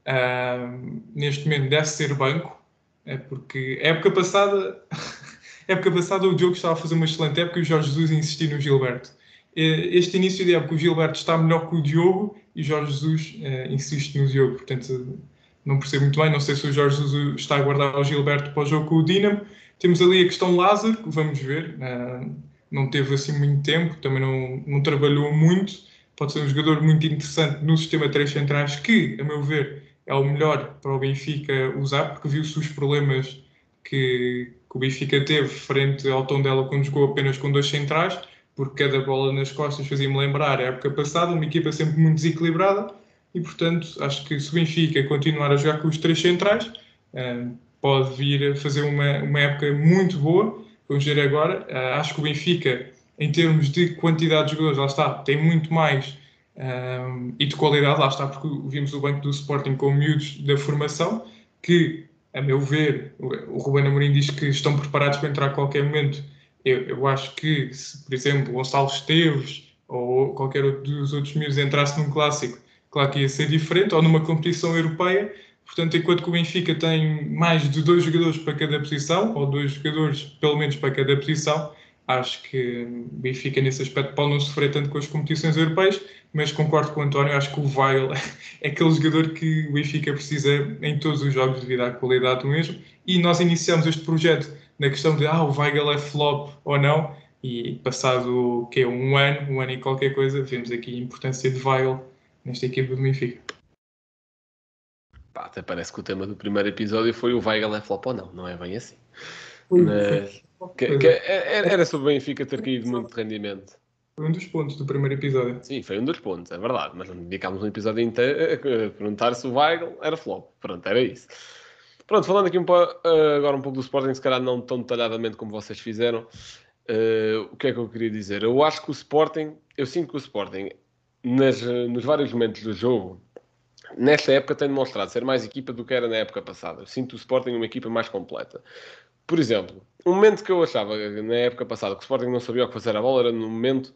uh, neste momento deve ser banco, é porque época passada, época passada o Diogo estava a fazer uma excelente época e o Jorge Jesus insistiu no Gilberto. Este início de época o Gilberto está melhor que o Diogo e o Jorge Jesus uh, insiste no Diogo, portanto não percebo muito bem, não sei se o Jorge Jesus está a guardar o Gilberto para o jogo com o Dinamo. Temos ali a questão Lázaro, vamos ver. Uh, não teve assim muito tempo, também não, não trabalhou muito. Pode ser um jogador muito interessante no sistema 3 centrais, que, a meu ver, é o melhor para o Benfica usar, porque viu-se os problemas que, que, o Benfica teve frente ao tom dela quando jogou apenas com dois centrais, porque cada bola nas costas fazia-me lembrar a época passada, uma equipa sempre muito desequilibrada, e portanto acho que se o Benfica continuar a jogar com os três centrais, eh, pode vir a fazer uma, uma época muito boa vamos ver agora. Uh, acho que o Benfica, em termos de quantidade de jogadores, lá está, tem muito mais ah, e de qualidade, lá está, porque vimos o banco do Sporting com miúdos da formação, que, a meu ver, o Ruben Amorim diz que estão preparados para entrar a qualquer momento. Eu, eu acho que, se, por exemplo, Gonçalo Esteves ou qualquer outro dos outros miúdos entrasse num clássico, claro que ia ser diferente, ou numa competição europeia, Portanto, enquanto que o Benfica tem mais de dois jogadores para cada posição, ou dois jogadores pelo menos para cada posição, acho que o Benfica nesse aspecto pode não sofrer tanto com as competições europeias, mas concordo com o António, acho que o Weigl é aquele jogador que o Benfica precisa em todos os jogos devido à qualidade do mesmo. E nós iniciamos este projeto na questão de ah, o Weigl é flop ou não, e passado que é um ano, um ano e qualquer coisa, vemos aqui a importância de Weigl nesta equipa do Benfica. Pá, até parece que o tema do primeiro episódio foi o Weigl é flop ou não, não é bem assim. Mas, que, que, era sobre o Benfica ter caído muito de rendimento. Foi um dos pontos do primeiro episódio. Sim, foi um dos pontos, é verdade. Mas não dedicámos um episódio inteiro a perguntar se o Weigl era flop. Pronto, era isso. Pronto, falando aqui um pouco, agora um pouco do Sporting, se calhar não tão detalhadamente como vocês fizeram, uh, o que é que eu queria dizer? Eu acho que o Sporting, eu sinto que o Sporting, nas, nos vários momentos do jogo, nesta época tem demonstrado ser mais equipa do que era na época passada. Sinto o Sporting uma equipa mais completa. Por exemplo, um momento que eu achava na época passada que o Sporting não sabia o que fazer a bola era no momento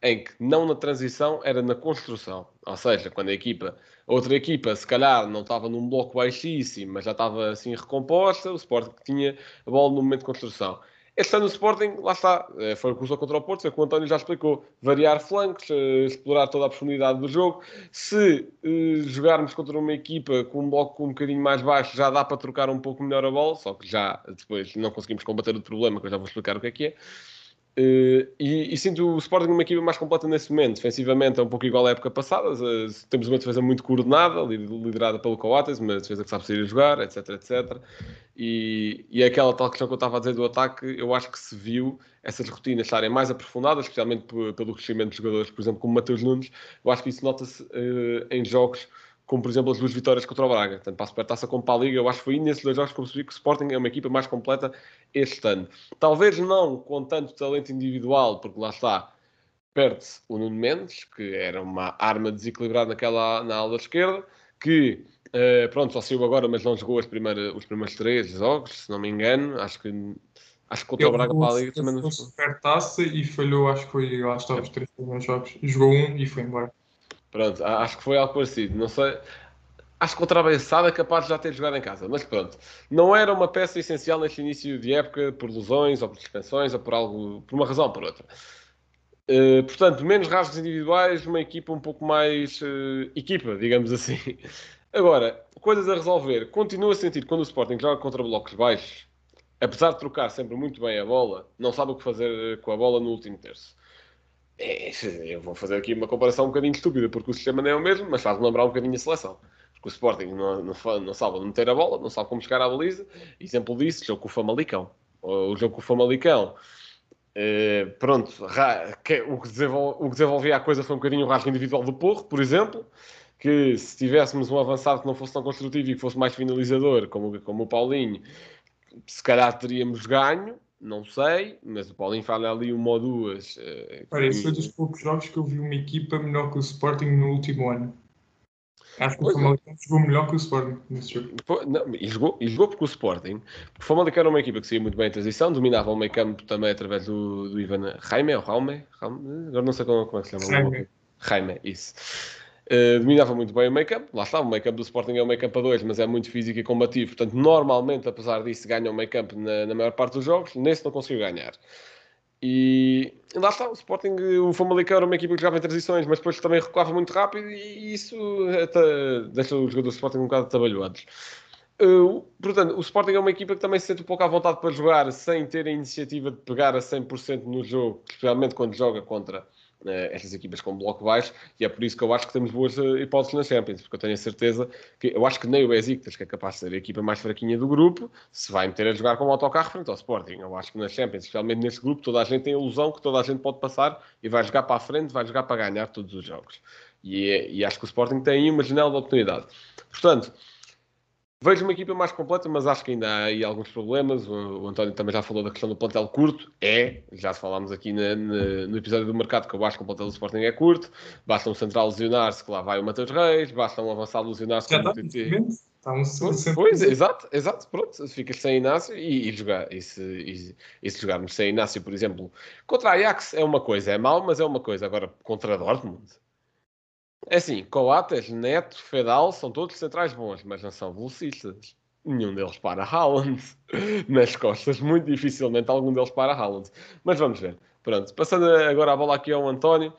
em que não na transição, era na construção. Ou seja, quando a equipa, a outra equipa, se calhar não estava num bloco baixíssimo, mas já estava assim recomposta, o Sporting tinha a bola no momento de construção. Este ano o Sporting, lá está, eh, foi o que contra o Porto, foi o que o António já explicou. Variar flancos, eh, explorar toda a profundidade do jogo. Se uh, jogarmos contra uma equipa com um bloco um bocadinho mais baixo, já dá para trocar um pouco melhor a bola, só que já depois não conseguimos combater o problema, que eu já vou explicar o que é que é. Uh, e, e, sinto o Sporting uma equipa mais completa nesse momento. Defensivamente é um pouco igual à época passada. Uh, temos uma defesa muito coordenada, liderada pelo Coates, uma defesa que sabe sair a jogar, etc, etc. E, e é aquela tal questão que eu estava a dizer do ataque, eu acho que se viu essas rotinas estarem mais aprofundadas, especialmente pelo crescimento de jogadores, por exemplo, como Mateus Nunes. Eu acho que isso nota-se uh, em jogos como por exemplo as duas vitórias contra o Braga, tanto para a Supertaça como para a Liga. Eu acho que foi nesses dois jogos que eu percebi que o Sporting é uma equipa mais completa este ano. Talvez não com tanto talento individual, porque lá está, perde-se o Nuno Mendes, que era uma arma desequilibrada naquela, na ala esquerda, que uh, pronto, só saiu agora, mas não jogou as primeiras, os primeiros três jogos, se não me engano. Acho que Acho que contra o Braga para a Liga também não jogou. Supertaça e falhou, acho que foi, lá está, os três primeiros jogos. Jogou um e foi embora. Pronto, acho que foi algo parecido. Não sei. Acho que contra a Bessada é capaz de já ter jogado em casa, mas pronto. Não era uma peça essencial neste início de época por lesões ou por suspensões ou por algo, por uma razão ou por outra. Uh, portanto, menos rasgos individuais, uma equipa um pouco mais uh, equipa, digamos assim. Agora, coisas a resolver. Continuo a sentir quando o Sporting joga contra blocos baixos, apesar de trocar sempre muito bem a bola, não sabe o que fazer com a bola no último terço. É, eu vou fazer aqui uma comparação um bocadinho estúpida, porque o sistema não é o mesmo, mas faz-me lembrar um bocadinho a seleção. Porque o Sporting não, não, não sabe meter a bola, não sabe como chegar à baliza. Exemplo disso, jogo com o Famalicão. O jogo com o Famalicão. Eh, pronto, que, o, que o que desenvolvia a coisa foi um bocadinho o rasgo individual do Porro, por exemplo, que se tivéssemos um avançado que não fosse tão construtivo e que fosse mais finalizador, como, como o Paulinho, se calhar teríamos ganho, não sei, mas o Paulinho fala ali uma ou duas. Uh, Olha, esse foi dos poucos jogos que eu vi uma equipa melhor que o Sporting no último ano. Acho que pois o Famalicão é. jogou melhor que o Sporting nesse jogo. Não, e, jogou, e jogou porque o Sporting, o Famalicão era uma equipa que saía muito bem em transição, dominava o meio campo também através do, do Ivan Jaime, ou Raume, agora não sei como, como é que se chama. Jaime. Jaime, isso. Uh, dominava muito bem o campo, lá está, o campo do Sporting é um campo a dois, mas é muito físico e combativo, portanto, normalmente, apesar disso, ganha o campo na, na maior parte dos jogos, nesse não conseguiu ganhar. E lá está, o Sporting, o Famalicão era uma equipa que jogava em transições, mas depois também recuava muito rápido e isso até deixa os jogadores do Sporting um bocado trabalhados. Uh, portanto, o Sporting é uma equipa que também se sente um pouco à vontade para jogar sem ter a iniciativa de pegar a 100% no jogo, especialmente quando joga contra estas equipas com bloco baixo, e é por isso que eu acho que temos boas uh, hipóteses na Champions, porque eu tenho a certeza que eu acho que nem o Besiktas, que é capaz de ser a equipa mais fraquinha do grupo, se vai meter a jogar com o autocarro frente ao Sporting. Eu acho que na Champions, especialmente neste grupo, toda a gente tem a ilusão que toda a gente pode passar e vai jogar para a frente, vai jogar para ganhar todos os jogos. E, é, e acho que o Sporting tem aí uma janela de oportunidade. Portanto, Vejo uma equipa mais completa, mas acho que ainda há aí alguns problemas. O, o António também já falou da questão do plantel curto. É, já falámos aqui na, na, no episódio do mercado que eu acho que o plantel do Sporting é curto. Basta um central lesionar-se, que lá vai o Matheus Reis. Basta um avançado lesionar-se. Já está, está um pois, pois, exato, exato, pronto. Ficas sem Inácio e, e jogar. E se, e, e se jogarmos sem Inácio, por exemplo, contra a Ajax é uma coisa, é mau, mas é uma coisa. Agora, contra a Dortmund é assim, Coates, Neto, Fedal são todos centrais bons, mas não são velocistas. Nenhum deles para Haaland. Nas costas, muito dificilmente algum deles para Haaland. Mas vamos ver. Pronto, passando agora a bola aqui ao António.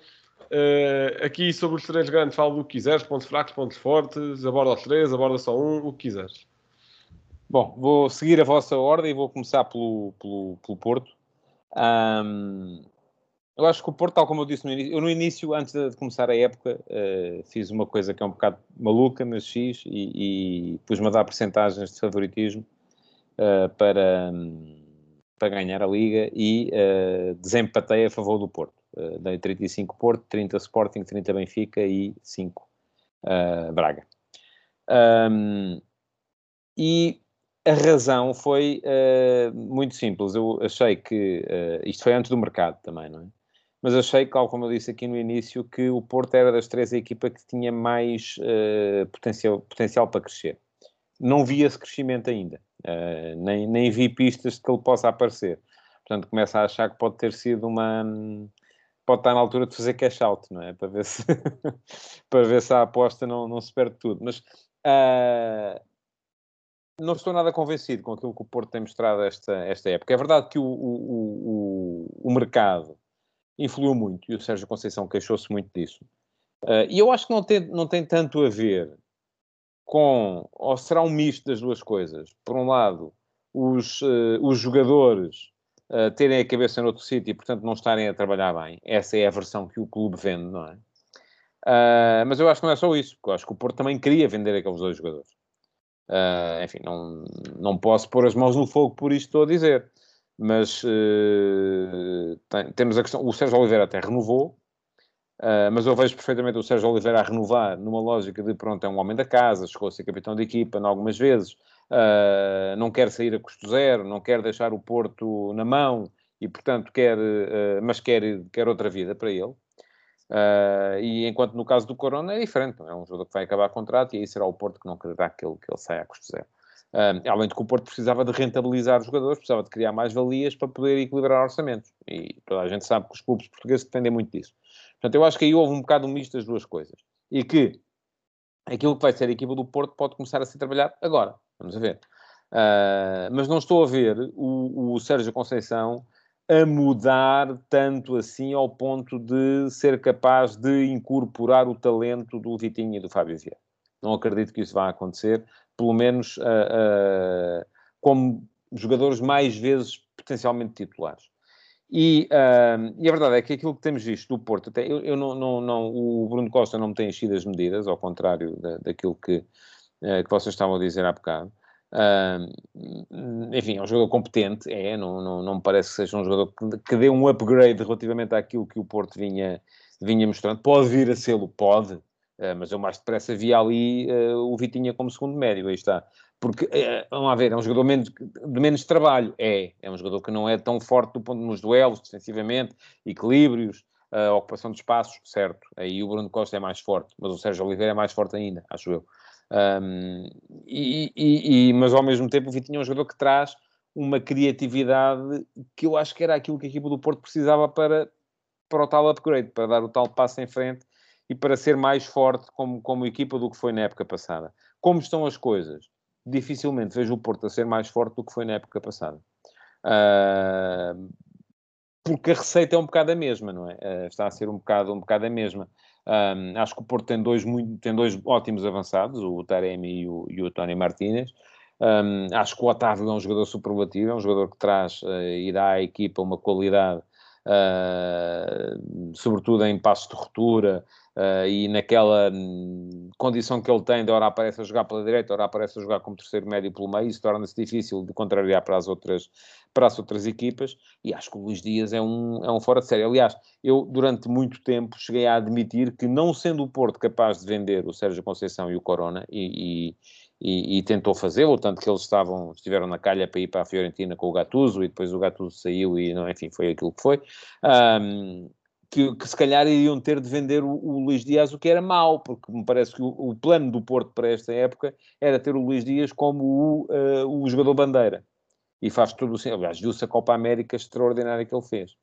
Uh, aqui sobre os três grandes, falo do que quiseres, pontos fracos, pontos fortes, aborda os três, aborda só um, o que quiseres. Bom, vou seguir a vossa ordem e vou começar pelo, pelo, pelo Porto. Um, eu acho que o Porto, tal como eu disse no início, eu no início, antes de começar a época, uh, fiz uma coisa que é um bocado maluca mas X e, e pus-me a dar porcentagens de favoritismo uh, para, para ganhar a Liga e uh, desempatei a favor do Porto. Uh, dei 35 Porto, 30 Sporting, 30 Benfica e 5 Braga. Um, e a razão foi muito simples. Eu achei que isto foi antes do mercado também, não é? Mas achei, como eu disse aqui no início, que o Porto era das três equipas que tinha mais uh, potencial, potencial para crescer. Não vi esse crescimento ainda, uh, nem, nem vi pistas de que ele possa aparecer. Portanto, começo a achar que pode ter sido uma. Pode estar na altura de fazer cash out, não é? Para ver se, para ver se a aposta não, não se perde tudo. Mas uh, não estou nada convencido com aquilo que o Porto tem mostrado esta, esta época. É verdade que o, o, o, o mercado influiu muito e o Sérgio Conceição queixou-se muito disso. Uh, e eu acho que não tem, não tem tanto a ver com, ou será um misto das duas coisas. Por um lado, os, uh, os jogadores uh, terem a cabeça noutro sítio e, portanto, não estarem a trabalhar bem. Essa é a versão que o clube vende, não é? Uh, mas eu acho que não é só isso, porque eu acho que o Porto também queria vender aqueles dois jogadores. Enfim, não, não posso pôr as mãos no fogo por isto estou a dizer. Mas tem, temos a questão. O Sérgio Oliveira até renovou, Uh, mas eu vejo perfeitamente o Sérgio Oliveira a renovar numa lógica de pronto, é um homem da casa, chegou a ser capitão de equipa algumas vezes, uh, não quer sair a custo zero, não quer deixar o Porto na mão e, portanto, quer, uh, mas quer, quer outra vida para ele. e enquanto no caso do Corona é diferente, é um jogador que vai acabar contrato e aí será o Porto que não quererá que ele, que ele saia a custo zero. Além de que o Porto precisava de rentabilizar os jogadores, precisava de criar mais valias para poder equilibrar orçamentos. E toda a gente sabe que os clubes portugueses dependem muito disso. Portanto, eu acho que aí houve um bocado um misto das duas coisas. E que aquilo que vai ser a equipa do Porto pode começar a ser trabalhado agora. Vamos ver. Uh, mas não estou a ver o, o Sérgio Conceição a mudar tanto assim ao ponto de ser capaz de incorporar o talento do Vitinho e do Fábio Vieira. Não acredito que isso vá acontecer, pelo menos uh, uh, como jogadores mais vezes potencialmente titulares. E, uh, e, a verdade é que aquilo que temos visto do Porto, até eu, eu não, não, não, o Bruno Costa não me tem enchido as medidas, ao contrário da, daquilo que, uh, que vocês estavam a dizer há bocado. Uh, enfim, é um jogador competente, é, não, não, não me parece que seja um jogador que, que dê um upgrade relativamente àquilo que o Porto vinha, vinha mostrando. Pode vir a sê-lo, pode, mas eu mais depressa vi ali ah, o Vitinha como segundo médio, aí está. Porque, é, vamos lá ver, é um jogador menos, de menos trabalho. É, é um jogador que não é tão forte do ponto nos duelos, defensivamente, equilíbrios, ocupação de espaços, certo. Aí o Bruno Costa é mais forte, mas o Sérgio Oliveira é mais forte ainda, acho eu. Um, e, e, e, mas ao mesmo tempo o Vitinho é um jogador que traz uma criatividade que eu acho que era aquilo que a equipa do Porto precisava para, para o tal upgrade, para dar o tal passo em frente e para ser mais forte como, como equipa do que foi na época passada. Como estão as coisas? dificilmente vejo o Porto a ser mais forte do que foi na época passada. Uh, porque a receita é um bocado a mesma, não é? Uh, está a ser um bocado, um bocado a mesma. Um, acho que o Porto tem dois, muito, tem dois ótimos avançados, o Taremi e o, e o Tony Martínez. Um, acho que o Otávio é um jogador superlativo, é um jogador que traz uh, e dá à equipa uma qualidade, uh, sobretudo em passos de ruptura, Uh, e naquela hum, condição que ele tem de ora aparece a jogar pela direita, ora aparece a jogar como terceiro médio pelo meio, isso torna-se difícil de contrariar para as outras para as outras equipas, e acho que o Luís Dias é um, é um fora de série. Aliás, eu durante muito tempo cheguei a admitir que não sendo o Porto capaz de vender o Sérgio Conceição e o Corona, e, e, e tentou fazê-lo, tanto que eles estavam, estiveram na calha para ir para a Fiorentina com o Gattuso, e depois o Gattuso saiu e, não, enfim, foi aquilo que foi. Um, que, que, se calhar iriam ter de vender o, o, Luís Dias, o que era mau, porque me parece que o, o, plano do Porto para esta época era ter o Luís Dias como o, uh, o jogador bandeira. E faz tudo assim. Aliás, viu-se a Copa América extraordinária que ele fez.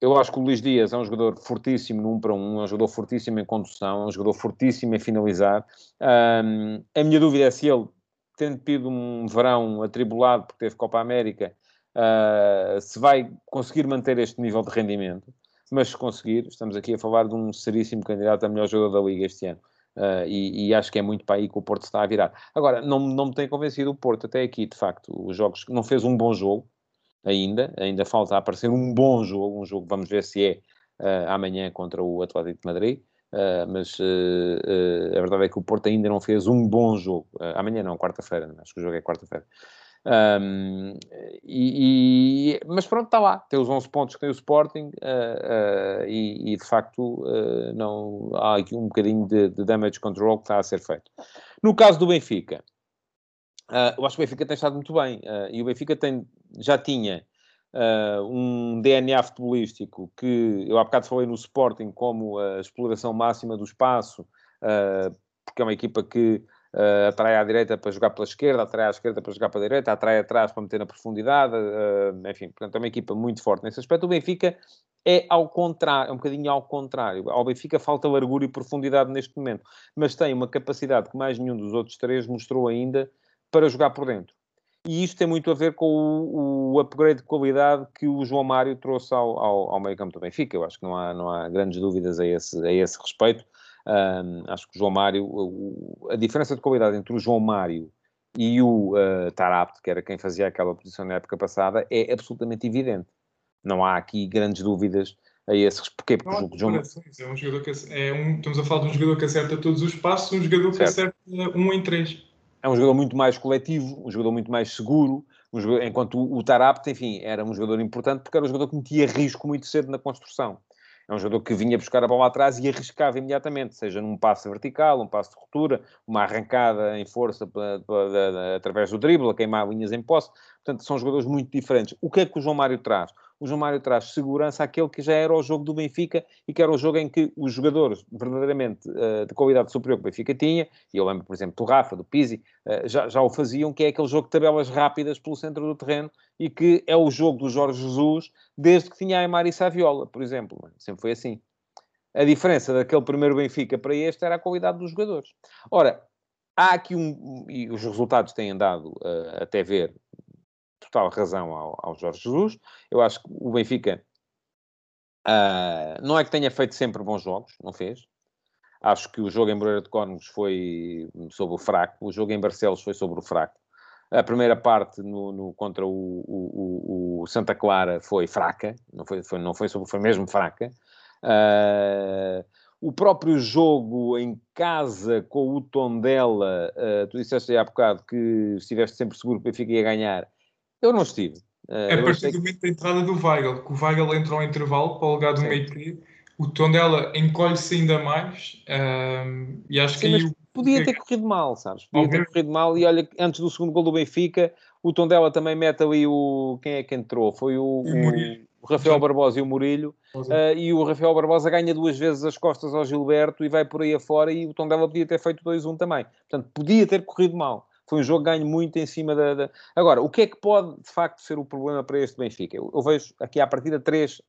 Eu acho que o Luís Dias é um jogador fortíssimo 1 para 1, é um jogador fortíssimo em condução, é um jogador fortíssimo em finalizar. Um, a minha dúvida é se ele, tendo tido um verão atribulado porque teve Copa América, uh, se vai conseguir manter este nível de rendimento mas se conseguir, estamos aqui a falar de um seríssimo candidato a melhor jogador da Liga este ano. Uh, e, e, acho que é muito para aí que o Porto está a virar. Agora, não, não me tem convencido o Porto até aqui, de facto. Os jogos não fez um bom jogo ainda, ainda falta aparecer um bom jogo, um jogo, vamos ver se é uh, amanhã contra o Atlético de Madrid. Uh, mas a verdade é que o Porto ainda não fez um bom jogo. amanhã não, quarta-feira, acho que o jogo é quarta-feira. Um, e, e, mas pronto, está lá. Tem os 11 pontos que tem o Sporting uh, uh, e, e, de facto uh, não, há aqui um bocadinho de, de, damage control que está a ser feito. No caso do Benfica, eu acho que o Benfica tem estado muito bem e o Benfica tem, já tinha um DNA futebolístico que eu há bocado falei no Sporting como a exploração máxima do espaço, porque é uma equipa que uh, atrai à direita para jogar pela esquerda, atrai à esquerda para jogar pela direita, atrai atrás para meter na profundidade, uh, enfim, portanto é uma equipa muito forte nesse aspecto. O Benfica é ao contrário, é um bocadinho ao contrário. Ao Benfica falta largura e profundidade neste momento, mas tem uma capacidade que mais nenhum dos outros três mostrou ainda para jogar por dentro. E isto tem muito a ver com o, o upgrade de qualidade que o João Mário trouxe ao, ao, ao meio campo do Benfica. Eu acho que não há, não há grandes dúvidas a esse, a esse respeito. Um, acho que o João Mário, a diferença de qualidade entre o João Mário e o uh, Tarapte, que era quem fazia aquela posição na época passada, é absolutamente evidente. Não há aqui grandes dúvidas a esses. Porquê? Porque Não, o João... é um jogador que é um, estamos a falar de um jogador que acerta todos os passos, um jogador que Certo. acerta um em três. é um jogador muito mais coletivo, um jogador muito mais seguro, um jogador- enquanto o, o Tarapte, enfim, era um jogador importante porque era um jogador que metia risco muito cedo na construção. É um jogador que vinha buscar a bola atrás e arriscava imediatamente, seja num passe vertical, um passe de ruptura, uma arrancada em força através do drible, a queimar linhas em posse. Portanto, são jogadores muito diferentes. O que é que o João Mário traz? O João Mário traz segurança àquele que já era o jogo do Benfica e que era o jogo em que os jogadores verdadeiramente eh, de qualidade superior que o Benfica tinha, e eu lembro, por exemplo, do Rafa, do Pizzi, eh, já, já o faziam, que é aquele jogo de tabelas rápidas pelo centro do terreno e que é o jogo do Jorge Jesus desde que tinha a Aymar e Saviola, por exemplo. é? Sempre foi assim. A diferença daquele primeiro Benfica para este era a qualidade dos jogadores. Ora, há aqui um... E os resultados têm dado eh, até ver total razão ao, ao Jorge Jesus. Eu acho que o Benfica ah, não é que tenha feito sempre bons jogos, não fez. Acho que o jogo em Moreira de Cónegos foi sobre o fraco, o jogo em Barcelos foi sobre o fraco. A primeira parte no, no- contra o, o- o- Santa Clara foi fraca, não foi, foi- não foi, sobre, foi mesmo fraca. Ah, o próprio jogo em casa com o Tondela, ah, tu disseste aí há bocado que estiveste sempre seguro que o Benfica ia ganhar. Eu não estive. É a partir do que- momento da entrada do Weigl, que o Weigl entra ao intervalo para o lugar do que o Tondela encolhe-se ainda mais ahm, e acho Sim, que aí podia ter corrido mal, sabes? Podia ter corrido mal e olha, antes do segundo gol do Benfica, o Tondela também mete ali o... Quem é que entrou? Foi o, O o Rafael Barbosa e o Murilho. ah, e o Rafael Barbosa ganha duas vezes as costas ao Gilberto e vai por aí afora e o Tondela podia ter feito 2-1 também. Portanto, podia ter corrido mal. Foi um jogo ganho muito em cima da, da- Agora, o que é que pode, de facto, ser o problema para este Benfica? Eu, eu vejo aqui à partida três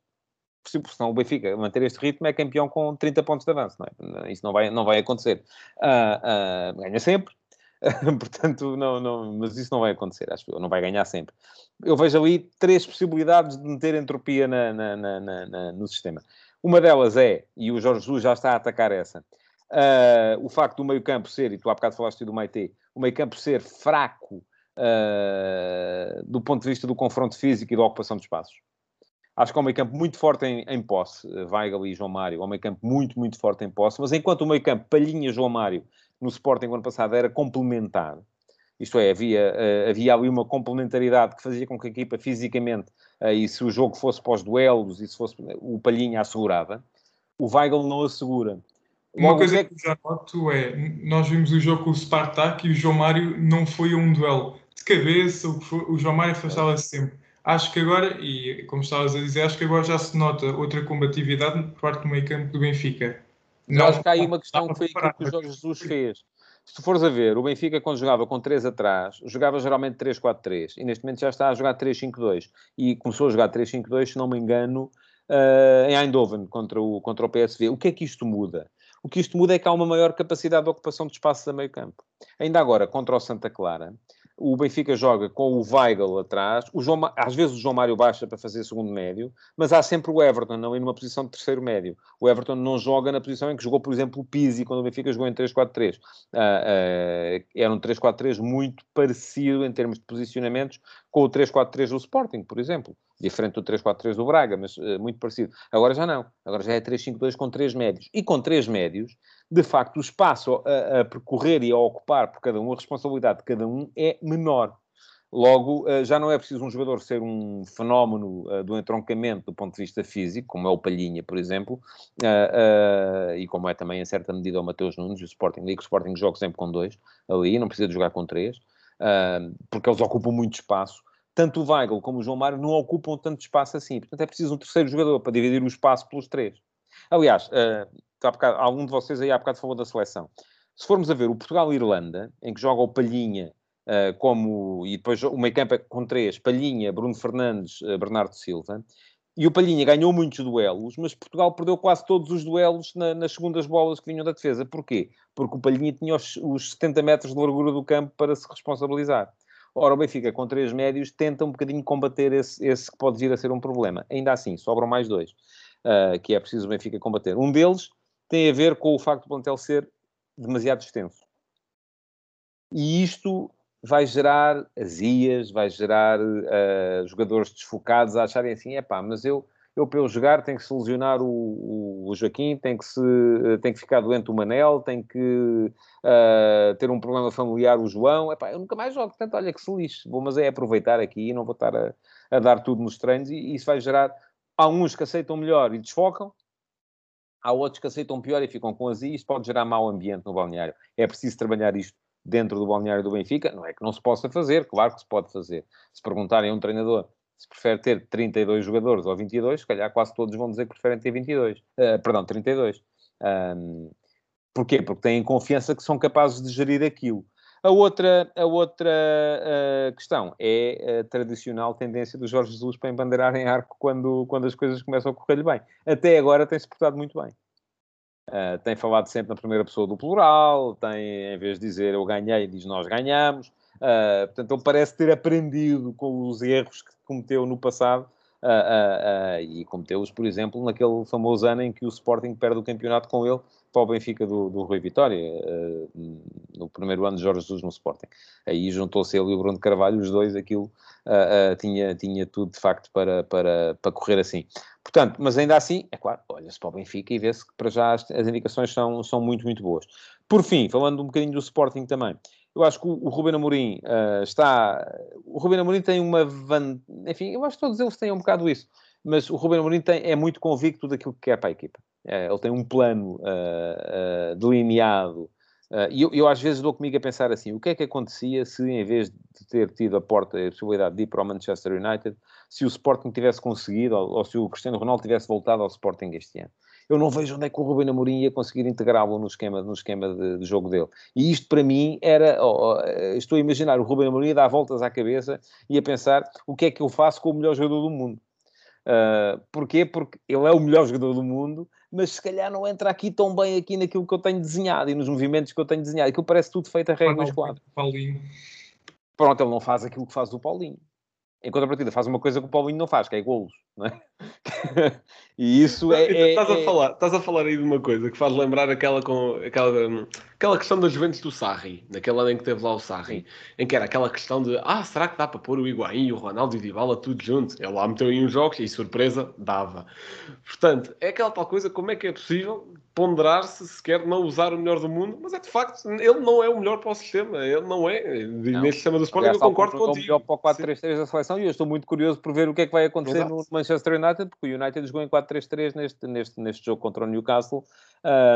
se senão o Benfica manter este ritmo é campeão com 30 pontos de avanço, não é? Isso não vai, não vai acontecer. Ah, ah, ganha sempre, portanto, não, não, mas isso não vai acontecer, acho que não vai ganhar sempre. Eu vejo ali três possibilidades de meter entropia na- na- na- no sistema. Uma delas é, e o Jorge Jesus já está a atacar essa, ah, o facto do meio-campo ser, e tu há bocado falaste do Maite, o meio-campo ser fraco ah, do ponto de vista do confronto físico e da ocupação de espaços. Acho que é um meio campo muito forte em, em posse, eh, Weigl e João Mário. É um meio campo muito, muito forte em posse. Mas enquanto o meio campo Palhinha João Mário no Sporting no ano passado era complementar, isto é, havia, eh, havia ali uma complementaridade que fazia com que a equipa fisicamente, eh, e se o jogo fosse pós duelos, e se fosse o Palhinha assegurava, o Weigl não assegura. Uma coisa que é que eu já noto é, nós vimos o jogo com o Spartak e o João Mário não foi um duelo de cabeça, o, João Mário afastava-se sempre. Acho que agora, e como estavas a dizer, acho que agora já se nota outra combatividade por parte do meio campo do Benfica. Eu acho que há aí uma questão que foi aquilo que o. Jorge Jesus fez. Se tu fores a ver, o Benfica, quando jogava com 3 atrás, jogava geralmente 3-4-3. E neste momento já está a jogar 3-5-2. E começou a jogar 3-5-2, se não me engano, eh, em Eindhoven, contra o, contra o PSV. O que é que isto muda? O que isto muda é que há uma maior capacidade de ocupação de espaço a meio campo. Ainda agora, contra o Santa Clara, o Benfica joga com o Weigl atrás, o João, às vezes o João Mário baixa para fazer segundo médio, mas há sempre o Everton ali numa posição de terceiro médio. O Everton não joga na posição em que jogou, por exemplo, o Pizzi, quando o Benfica jogou em 3-4-3. Ah, ah, era um 3-4-3 muito parecido em termos de posicionamentos com o 3-4-3 do Sporting, por exemplo. Diferente do 3-4-3 do Braga, mas ah, muito parecido. Agora já não. Agora já é 3-5-2 com três médios. E com três médios, de facto, o espaço a, a percorrer e a ocupar por cada um, a responsabilidade de cada um é menor. Logo, eh, já não é preciso um jogador ser um fenómeno eh, do entroncamento do ponto de vista físico, como é o Palhinha, por exemplo, e como é também, em certa medida, o Mateus Nunes, o Sporting League. O Sporting joga sempre com dois ali, não precisa de jogar com três, porque eles ocupam muito espaço. Tanto o Weigl como o João Mário não ocupam tanto espaço assim. Portanto, é preciso um terceiro jogador para dividir o espaço pelos três. Aliás, há bocado- algum de vocês aí há bocado falou da seleção. Se formos a ver o Portugal-Irlanda, em que joga o Palhinha Uh, como, e depois o meio campo é com três, Palhinha, Bruno Fernandes, uh, Bernardo Silva, e o Palhinha ganhou muitos duelos, mas Portugal perdeu quase todos os duelos na- nas segundas bolas que vinham da defesa. Porquê? Porque o Palhinha tinha os, os 70 metros de largura do campo para se responsabilizar. Ora, o Benfica, com três médios, tenta um bocadinho combater esse, esse que pode vir a ser um problema. Ainda assim, sobram mais dois, uh, que é preciso o Benfica combater. Um deles tem a ver com o facto do plantel ser demasiado extenso. E isto vai gerar azias, vai gerar uh, jogadores desfocados a acharem assim, é pá, mas eu, eu para eu jogar tenho que se lesionar o, o, Joaquim, tem que, se, tem que ficar doente o Manel, tem que uh, ter um problema familiar o João, é pá, eu nunca mais jogo, portanto, olha que se lixe, mas é aproveitar aqui e não vou estar a, a dar tudo nos treinos e, e isso vai gerar, há uns que aceitam melhor e desfocam, há outros que aceitam pior e ficam com azias, isto pode gerar mau ambiente no balneário. É preciso trabalhar isto dentro do balneário do Benfica, não é que não se possa fazer, claro que se pode fazer. Se perguntarem a um treinador se prefere ter 32 jogadores ou 22, se calhar quase todos vão dizer que preferem ter 22. Uh, eh, perdão, 32. Um, porquê? Porque têm confiança que são capazes de gerir aquilo. A outra, a outra uh, questão é a tradicional tendência do Jorge Jesus para embandeirar em arco quando, quando as coisas começam a correr-lhe bem. Até agora tem-se portado muito bem. Uh, tem falado sempre na primeira pessoa do plural, tem, em vez de dizer eu ganhei, diz nós ganhamos. Uh, portanto, ele parece ter aprendido com os erros que cometeu no passado uh, e cometeu-os, por exemplo, naquele famoso ano em que o Sporting perde o campeonato com ele para o Benfica do, do Rui Vitória, no primeiro ano de Jorge Jesus no Sporting. Aí juntou-se ele e o Bruno Carvalho, os dois, aquilo tinha, tinha tudo de facto para, para, para correr assim. Portanto, mas ainda assim, é claro, olha-se para o Benfica e vê-se que para já as, as, indicações são, são muito, muito boas. Por fim, falando um bocadinho do Sporting também, eu acho que o, Ruben Amorim uh, está... O Ruben Amorim tem uma... Van... Enfim, eu acho que todos eles têm um bocado isso. Mas o Ruben Amorim tem, é muito convicto daquilo que quer para a equipa. É, ele tem um plano uh, uh, delineado. E eu, eu, às vezes dou comigo a pensar assim, o que é que acontecia se em vez de ter tido a porta, a possibilidade de ir para o Manchester United, se o Sporting tivesse conseguido, ou, ou se o Cristiano Ronaldo tivesse voltado ao Sporting este ano? Eu não vejo onde é que o Ruben Amorim ia conseguir integrá-lo no esquema, no esquema de, de, jogo dele. E isto para mim era, oh, estou a imaginar o Ruben Amorim a dar voltas à cabeça e a pensar o que é que eu faço com o melhor jogador do mundo. Uh, porquê? Porque ele é o melhor jogador do mundo, mas se calhar não entra aqui tão bem aqui naquilo que eu tenho desenhado e nos movimentos que eu tenho desenhado. Aquilo parece tudo feito a regra esquadro. Paulinho. Pronto, ele não faz aquilo que faz o Paulinho. Em contrapartida, faz uma coisa que o Paulinho não faz, que é golos. É? e isso é, é, estás, a é... falar, estás a falar aí de uma coisa que faz lembrar aquela, com, aquela, aquela questão das Juventus do Sarri, naquele ano em que teve lá o Sarri, em que era aquela questão de ah, será que dá para pôr o Higuaín, o Ronaldo e o Dybala tudo junto? Ele lá meteu em uns jogos e surpresa, dava. Portanto, é aquela tal coisa, como é que é possível ponderar-se se quer não usar o melhor do mundo, mas é de facto, ele não é o melhor para o sistema, ele não é. Não. Neste sistema do Sporting eu concordo contigo. melhor para o 4-3-3 da seleção e eu estou muito curioso por ver o que é que vai acontecer Exato. no Manchester United, porque o United jogou em 4-3-3 neste, neste, neste jogo contra o Newcastle,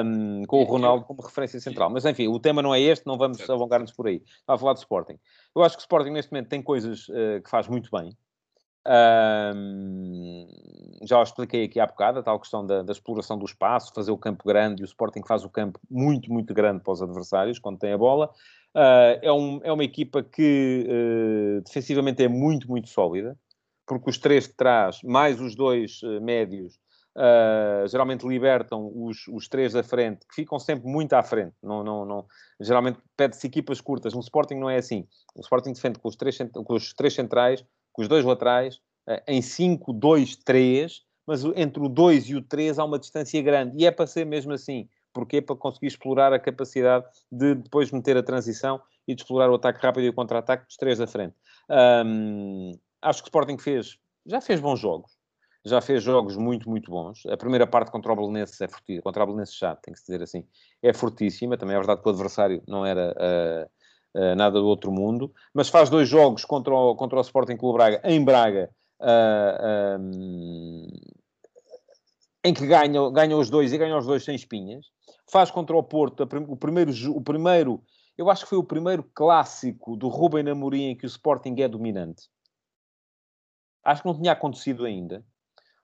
um, com o Ronaldo como referência central. Mas enfim, o tema não é este, não vamos alongar-nos por aí. Estava a falar do Sporting. Eu acho que o Sporting neste momento tem coisas uh, que faz muito bem. Um, já expliquei aqui há bocado a tal questão da, da, exploração do espaço, fazer o campo grande, e o Sporting faz o campo muito, muito grande para os adversários quando tem a bola. Uh, é, um, é, uma equipa que uh, defensivamente é muito, muito sólida, porque os três de trás, mais os dois uh, médios, geralmente libertam os, os, três da frente, que ficam sempre muito à frente. Não, não, não, geralmente pede-se equipas curtas. No Sporting não é assim. O Sporting defende com os três, com os três centrais com os dois laterais, eh, em 5, 2, 3, mas entre o 2 e o 3 há uma distância grande. E é para ser mesmo assim. Porquê? Para conseguir explorar a capacidade de depois meter a transição e de explorar o ataque rápido e o contra-ataque dos três da frente. Um, acho que o Sporting fez, já fez bons jogos. Já fez jogos muito, muito bons. A primeira parte contra o Belenenses é fortíssima. Contra o Belenenses já, tem que se dizer assim. É fortíssima. Também é verdade que o adversário não era uh, uh, nada do outro mundo, mas faz dois jogos contra o, contra o Sporting Clube Braga, em Braga, uh, um, em que ganha, ganha os dois e ganha os dois sem espinhas. Faz contra o Porto o primeiro, o primeiro, eu acho que foi o primeiro clássico do Rubem Amorim em que o Sporting é dominante. Acho que não tinha acontecido ainda.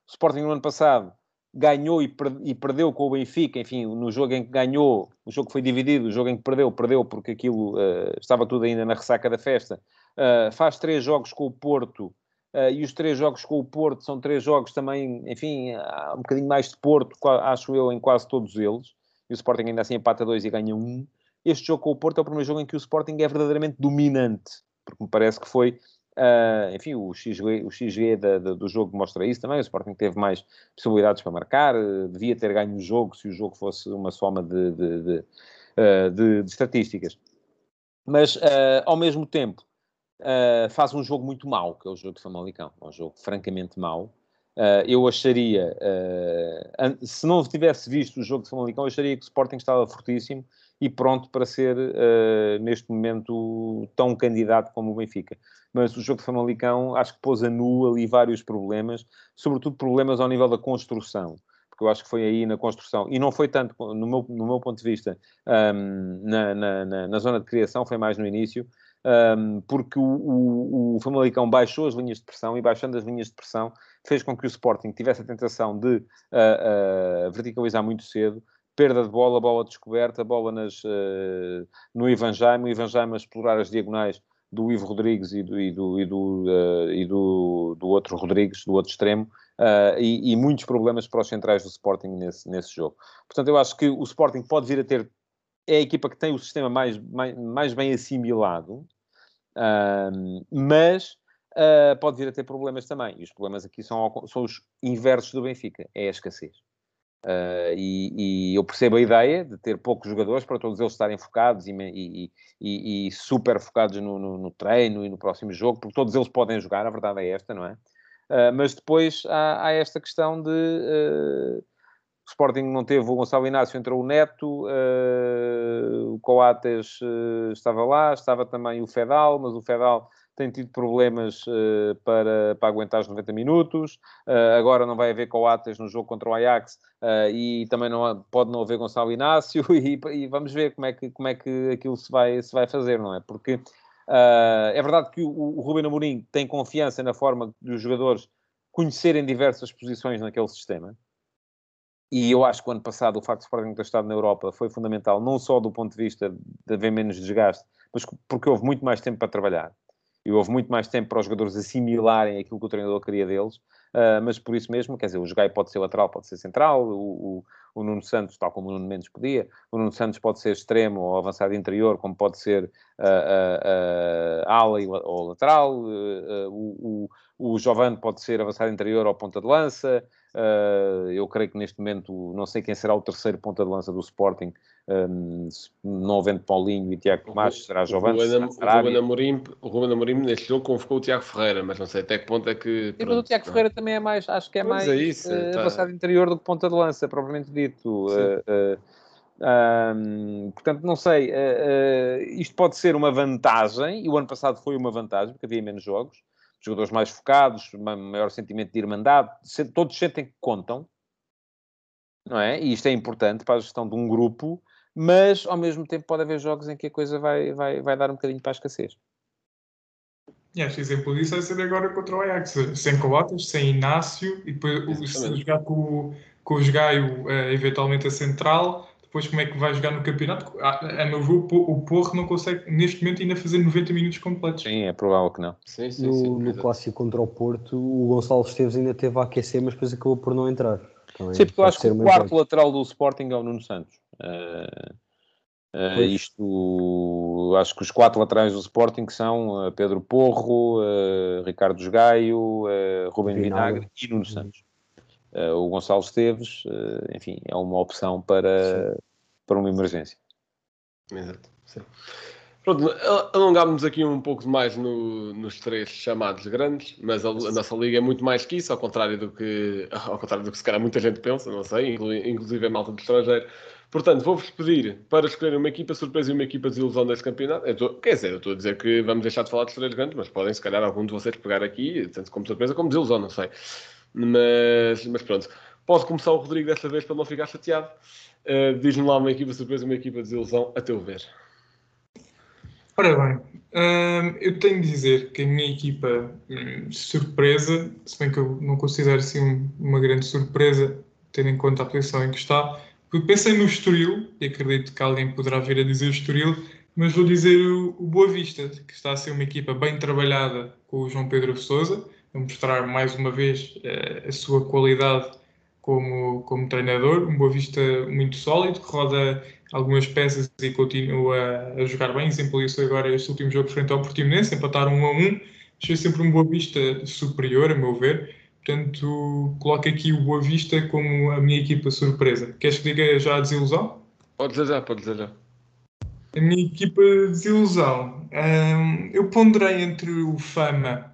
O Sporting no ano passado ganhou e, per e, perdeu com o Benfica, enfim, no jogo em que ganhou, o jogo foi dividido, o jogo em que perdeu, perdeu porque aquilo uh, estava tudo ainda na ressaca da festa. Uh, faz três jogos com o Porto uh, e os três jogos com o Porto são três jogos também, enfim, um bocadinho mais de Porto, acho eu, em quase todos eles. E o Sporting ainda assim empata dois e ganha um. Este jogo com o Porto é o primeiro jogo em que o Sporting é verdadeiramente dominante, porque me parece que foi Uh, enfim, o XG, o XG da, da, do jogo mostra isso também. O Sporting teve mais possibilidades para marcar, uh, devia ter ganho o jogo se o jogo fosse uma soma de, de, de, uh, de estatísticas. Mas, ao mesmo tempo, faz um jogo muito mau, que é o jogo de Famalicão. É um jogo francamente mau. Eu acharia, se não tivesse visto o jogo de Famalicão, eu acharia que o Sporting estava fortíssimo e pronto para ser, neste momento, tão candidato como o Benfica. Mas o jogo de Famalicão, acho que pôs a nu ali vários problemas, sobretudo problemas ao nível da construção porque eu acho que foi aí na construção, e não foi tanto, no meu, no meu ponto de vista, um, na, na, na, zona de criação, foi mais no início, um, porque o, o, o Famalicão baixou as linhas de pressão, e baixando as linhas de pressão, fez com que o Sporting tivesse a tentação de uh, uh, verticalizar muito cedo, perda de bola, bola descoberta, bola nas, uh, no Ivan Jaime, o Ivan Jaime a explorar as diagonais do Ivo Rodrigues e do, e do, e do, uh, e do, do outro Rodrigues, do outro extremo, uh, e, e, muitos problemas para os centrais do Sporting nesse, nesse jogo. Portanto, eu acho que o Sporting pode vir a ter. É a equipa que tem o sistema mais, mais, mais bem assimilado, uh, mas pode vir a ter problemas também. E os problemas aqui são, são os inversos do Benfica: é a escassez. Uh, e, e, eu percebo a ideia de ter poucos jogadores para todos eles estarem focados e, e, e super focados no, no, no, treino e no próximo jogo, porque todos eles podem jogar, a verdade é esta, não é? Uh, mas depois há, há, esta questão de uh, o Sporting não teve o Gonçalo Inácio, entrou o Neto, o Coates estava lá, estava também o Fedal, mas o Fedal tem tido problemas uh, para, para aguentar os 90 minutos. Uh, agora não vai haver Coates no jogo contra o Ajax uh, e também não, pode não haver Gonçalo Inácio e, e, vamos ver como é, que, como é que aquilo se vai, se vai fazer, não é? Porque é verdade que o, o Ruben Amorim tem confiança na forma dos jogadores conhecerem diversas posições naquele sistema. E eu acho que o ano passado o facto de Sporting ter estado na Europa foi fundamental, não só do ponto de vista de haver menos desgaste, mas porque houve muito mais tempo para trabalhar e houve muito mais tempo para os jogadores assimilarem aquilo que o treinador queria deles, uh, mas por isso mesmo, quer dizer, o Jogai pode ser lateral, pode ser central, o, o, o, Nuno Santos, tal como o Nuno Mendes podia, o Nuno Santos pode ser extremo ou avançado interior, como pode ser uh, uh, ala ou lateral, o, o, o Giovanni pode ser avançado interior ou ponta de lança, eu creio que neste momento, não sei quem será o terceiro ponta de lança do Sporting, um, não havendo Paulinho e Tiago Tomás, será Giovanni. O Ruben, Amorim, neste jogo convocou o Tiago Ferreira, mas não sei até que ponto é que. O Tiago Ferreira também é mais, acho que é mais é isso, uh, tá. avançado interior do que ponta de lança, propriamente dito. Uh, uh, um, portanto, não sei, isto pode ser uma vantagem, e o ano passado foi uma vantagem, porque havia menos jogos, jogadores mais focados, maior sentimento de irmandade, todos sentem que contam, não é? E isto é importante para a gestão de um grupo mas ao mesmo tempo pode haver jogos em que a coisa vai, vai, vai dar um bocadinho para a escassez. E acho exemplo disso vai ser agora contra o Ajax, sem Coates, sem Inácio, e depois se jogar com, com o Jogaio uh, eventualmente a central, depois como é que vai jogar no campeonato? A, a meu ver, o Porro não consegue neste momento ainda fazer 90 minutos completos. Sim, é provável que não. Sim, sim, no, sim, no clássico contra o Porto, o Gonçalo Esteves ainda teve a aquecer, mas depois acabou por não entrar. Também sim, porque eu acho que o quarto lateral do Sporting é o Nuno Santos. Uh, uh, isto, acho que os quatro laterais do Sporting são uh, Pedro Porro, Ricardo Gaio, Rubem Vinagre. Vinagre e Nuno. Santos. o Gonçalo Esteves, enfim, é uma opção para, para uma emergência. Exato, sim. Pronto, alongámos aqui um pouco mais no, nos três chamados grandes, mas a, a, nossa liga é muito mais que isso, ao contrário do que, ao contrário do que se calhar muita gente pensa, não sei, inclusive a malta do estrangeiro. Portanto, vou-vos pedir para escolher uma equipa surpresa e uma equipa de ilusão deste campeonato. Tô, quer dizer, eu estou a dizer que vamos deixar de falar dos três grandes, mas podem, se calhar, algum de vocês pegar aqui, tanto como surpresa como desilusão, não sei. Mas, mas pronto. Pode começar o Rodrigo desta vez para não ficar chateado. Uh, Diz-me lá uma equipa surpresa e uma equipa de desilusão, a teu ver. Ora bem, hum, eu tenho de dizer que a minha equipa, hum, surpresa, se bem que eu não considero assim uma grande surpresa, tendo em conta a posição em que está, pensei no Estoril, e acredito que alguém poderá vir a dizer Estoril, mas vou dizer o, o Boa Vista, que está a ser uma equipa bem trabalhada com o João Pedro Sousa, a mostrar mais uma vez uh, a sua qualidade como, como treinador, um Boa Vista muito sólido, que roda algumas peças e continua a, jogar bem. Exemplo isso agora este último jogo frente ao Portimonense, empataram 1 a 1. Achei sempre um Boa Vista superior, a meu ver. Portanto, coloco aqui o Boa Vista como a minha equipa surpresa. Queres que diga já a desilusão? Pode dizer já, pode dizer já. A minha equipa de desilusão. Hum, eu ponderei entre o Fama,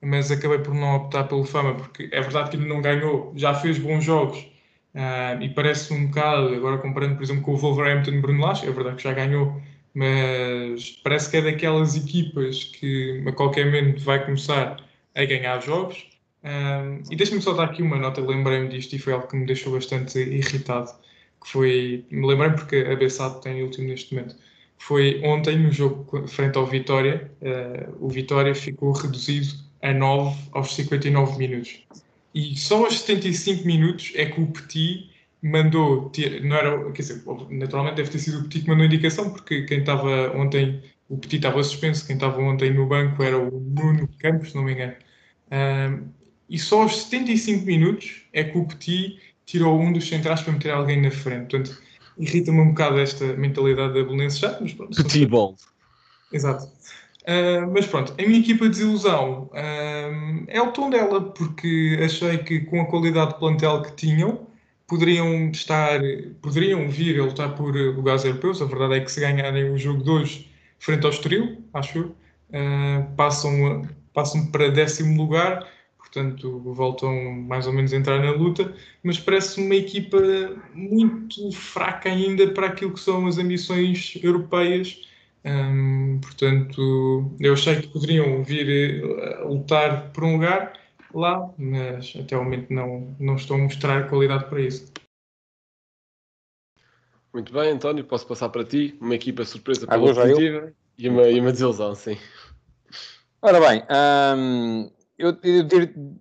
mas acabei por não optar pelo Fama, porque é verdade que ele não ganhou, já fez bons jogos hum, e parece um bocado, agora comparando, por exemplo, com o Wolverhampton Bruno Lage, é verdade que já ganhou, mas parece que é daquelas equipas que a qualquer momento vai começar a ganhar jogos. Hum, e deixa-me só dar aqui uma nota, lembrei-me disto e foi algo que me deixou bastante irritado, que foi, me lembrei porque a Bessado tem último neste momento foi ontem no jogo frente ao Vitória. Uh, o Vitória ficou reduzido a 9 aos 59 minutos. E só aos 75 minutos é que o Petit mandou. Não era, quer dizer, naturalmente deve ter sido o Petit que mandou a indicação, porque quem estava ontem. O Petit estava suspenso, quem estava ontem no banco era o Nuno Campos, se não me engano. Uh, e só aos 75 minutos é que o Petit tirou um dos centrais para meter alguém na frente. Portanto, irrita-me um bocado esta mentalidade da Belenenses já, mas pronto. Petit ball. Exato. Uh, mas pronto, a minha equipa de desilusão uh, é o tom dela, porque achei que com a qualidade de plantel que tinham, poderiam estar, poderiam vir a lutar por lugares europeus. A verdade é que se ganharem o jogo de hoje frente ao Estoril, acho eu, uh, passam, passam para décimo lugar portanto voltam mais ou menos a entrar na luta, mas parece uma equipa muito fraca ainda para aquilo que são as ambições europeias. Um, portanto, eu achei que poderiam vir a lutar por um lugar lá, mas até o momento não, não estão a mostrar qualidade para isso. Muito bem, António, posso passar para ti uma equipa surpresa pela positiva e uma, e uma desilusão, sim. Ora bem, hum, eu, eu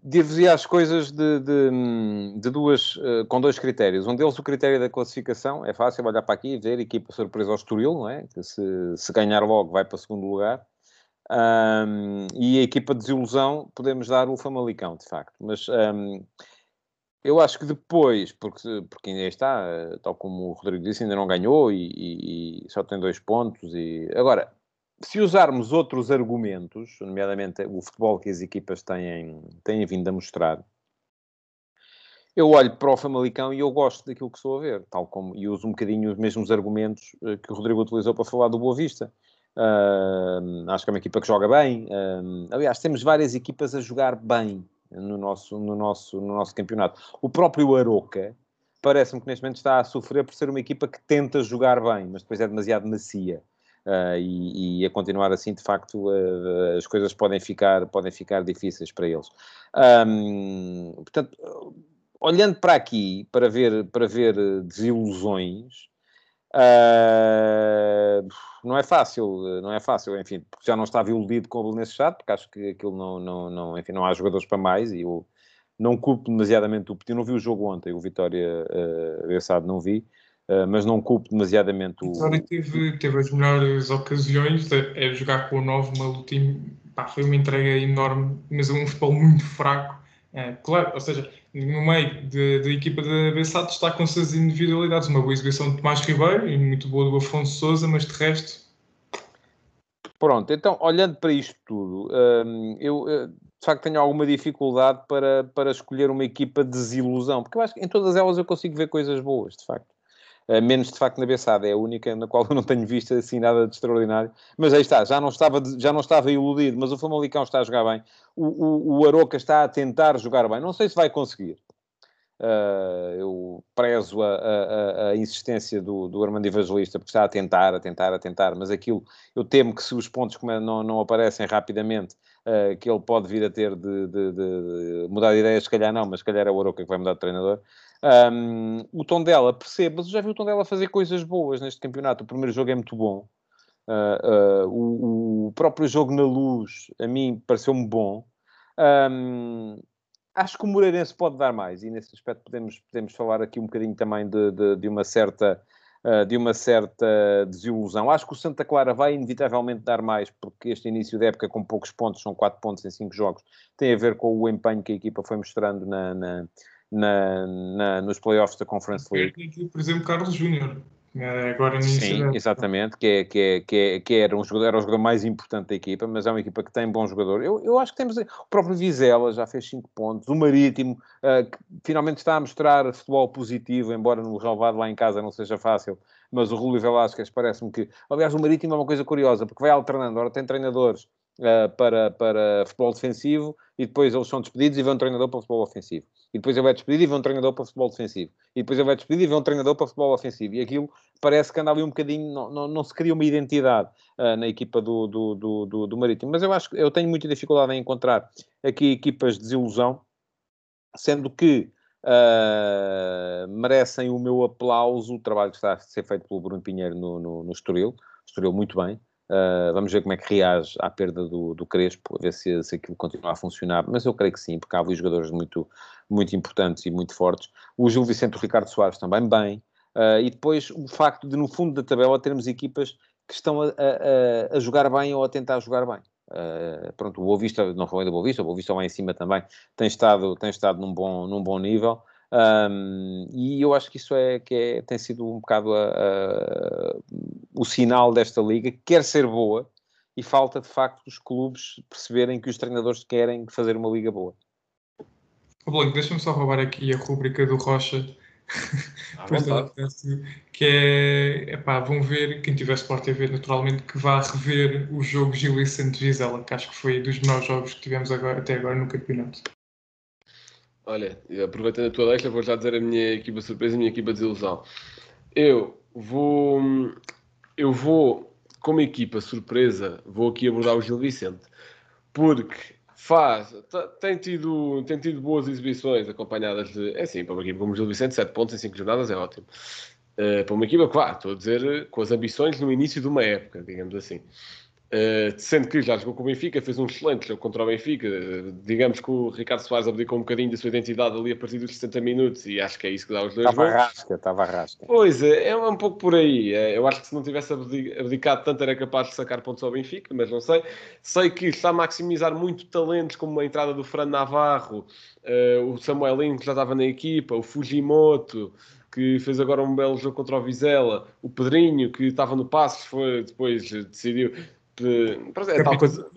dir-vos as coisas de, de, de, duas, uh, com dois critérios. Um deles, o critério da classificação. É fácil olhar para aqui e ver equipa surpresa ao Estoril, não é? Que se, se ganhar logo vai para o segundo lugar. Um, e a equipa de desilusão, podemos dar o Famalicão, de facto. Mas um, eu acho que depois, porque, porque ainda está, eh, tal como o Rodrigo disse, ainda não ganhou e, e, e só tem dois pontos. E... Agora, se usarmos outros argumentos, nomeadamente o futebol que as equipas têm, têm vindo a mostrar, eu olho para o Famalicão e eu gosto daquilo que estou a ver, tal como, e uso um bocadinho os mesmos argumentos eh, que o Rodrigo utilizou para falar do Boa Vista. Uh, acho que é uma equipa que joga bem. Uh, aliás, temos várias equipas a jogar bem no nosso, no nosso, no nosso campeonato. O próprio Aroca parece-me que neste momento está a sofrer por ser uma equipa que tenta jogar bem, mas depois é demasiado macia. Uh, e, e, a continuar assim, de facto, uh, as coisas podem ficar, podem ficar difíceis para eles. Um, portanto, olhando para aqui, para ver, para ver desilusões, uh, não é fácil, não é fácil, enfim, porque já não estava iludido com o Belenenses Chato, porque acho que aquilo não, não, não, enfim, não há jogadores para mais e eu não culpo demasiadamente o Petit, não vi o jogo ontem, o Vitória uh, não vi, Uh, mas não culpo demasiadamente o. Vitória teve, teve as melhores ocasiões, é, jogar com o 9, uma luta, pá, foi uma entrega enorme, mas é um futebol muito fraco. É, claro, ou seja, no meio da equipa da Bessado destacam-se as individualidades, uma boa exibição de Tomás Ribeiro e muito boa do Afonso Souza, mas de resto. Pronto, então olhando para isto tudo, hum, eu de facto tenho alguma dificuldade para, para escolher uma equipa de desilusão, porque eu acho que em todas elas eu consigo ver coisas boas, de facto. Uh, menos de facto na Bessada, é a única na qual eu não tenho visto assim nada de extraordinário. Mas aí está, já não estava, já não estava iludido, mas o Famalicão está a jogar bem. O, o, o Aroca está a tentar jogar bem. Não sei se vai conseguir. Uh, eu prezo a, a, a insistência do, do, Armando Evangelista, porque está a tentar, a tentar, a tentar, mas aquilo, eu temo que se os pontos não, não aparecem rapidamente, uh, que ele pode vir a ter de, de, de, mudar de ideia, se calhar não, mas se calhar é o Aroca que vai mudar de treinador. Um, o tom dela, percebo, mas eu já vi o tom dela fazer coisas boas neste campeonato. O primeiro jogo é muito bom. Uh, uh, o, o, próprio jogo na luz, a mim, pareceu-me bom. Um, acho que o Moreirense pode dar mais e nesse aspecto podemos, podemos falar aqui um bocadinho também de, de, de uma certa uh, de uma certa desilusão. Acho que o Santa Clara vai inevitavelmente dar mais, porque este início da época com poucos pontos, são 4 pontos em 5 jogos, tem a ver com o empenho que a equipa foi mostrando na, na na, na, nos playoffs da Conference League. Aqui, por exemplo, Carlos Júnior. eh, agora Sim, exatamente, que, é, que, é, que, é, que era, um jogador, era o jogador mais importante da equipa, mas é uma equipa que tem bom jogador. Eu, eu acho que temos o próprio Vizela, já fez 5 pontos, o Marítimo, eh, que finalmente está a mostrar futebol positivo, embora no relevado lá em casa não seja fácil, mas o Rúlio Velasquez parece-me que... Aliás, o Marítimo é uma coisa curiosa, porque vai alternando, ora tem treinadores eh, para, para futebol defensivo e depois eles são despedidos e vem um treinador para futebol ofensivo. E depois ele é despedido e vem um treinador para futebol defensivo. E depois ele é despedido e vem um treinador para futebol ofensivo. E aquilo parece que anda ali um bocadinho, não, não, não se cria uma identidade ah, na equipa do, do, do, do, do Marítimo. Mas eu acho que eu tenho muita dificuldade em encontrar aqui equipas de desilusão, sendo que ah, merecem o meu aplauso o trabalho que está a ser feito pelo Bruno Pinheiro no, no, no Estoril. Estoril muito bem. Uh, vamos ver como é que reage à perda do, do Crespo, a ver se, se aquilo continua a funcionar. Mas eu creio que sim, porque há ali jogadores muito, muito importantes e muito fortes. O Gil Vicente e o Ricardo Soares também bem. Uh, e depois o facto de, no fundo da tabela, termos equipas que estão a, a, a jogar bem ou a tentar jogar bem. Uh, pronto, o Boa Vista, não falei do Boa Vista, o Boa Vista lá em cima também tem estado, tem estado num, bom, num bom nível. Um, e eu acho que isso é que é, tem sido um bocado a, a, o sinal desta liga, que quer ser boa e falta de facto os clubes perceberem que os treinadores querem fazer uma liga boa. Blanco, deixa-me só roubar aqui a rúbrica do Rocha. Vontade. que é, epá, vão ver, quem tiver Sport TV naturalmente, que vá rever o jogo Gil Vicente Vizela, que acho que foi dos melhores jogos que tivemos agora, até agora no campeonato. Olha, aproveitando a tua deixa, vou já dizer a minha equipa surpresa e a minha equipa de desilusão. Eu vou, eu vou, como equipa surpresa, vou aqui abordar o Gil Vicente, porque faz, tem tido, tem tido boas exibições acompanhadas de, é assim, para uma equipa como o Gil Vicente, 7 pontos em 5 jornadas é ótimo. Eh, para uma equipa vá, estou a dizer, com as ambições no início de uma época, digamos assim. Uh, sendo que já jogou com o Benfica, fez um excelente jogo contra o Benfica. Uh, digamos que o Ricardo Soares abdicou um bocadinho da sua identidade ali a partir dos 60 minutos e acho que é isso que dá os dois Estava gols. rasca, estava rasca. Pois é, é um pouco por aí. É, Eu acho que se não tivesse abdi- abdicado tanto era capaz de sacar pontos ao Benfica, mas não sei. Sei que está a maximizar muito talentos, como a entrada do Fran Navarro, uh, o Samuelinho que já estava na equipa, o Fujimoto que fez agora um belo jogo contra o Vizela, o Pedrinho que estava no Passos, foi depois decidiu é tal Capitão. coisa.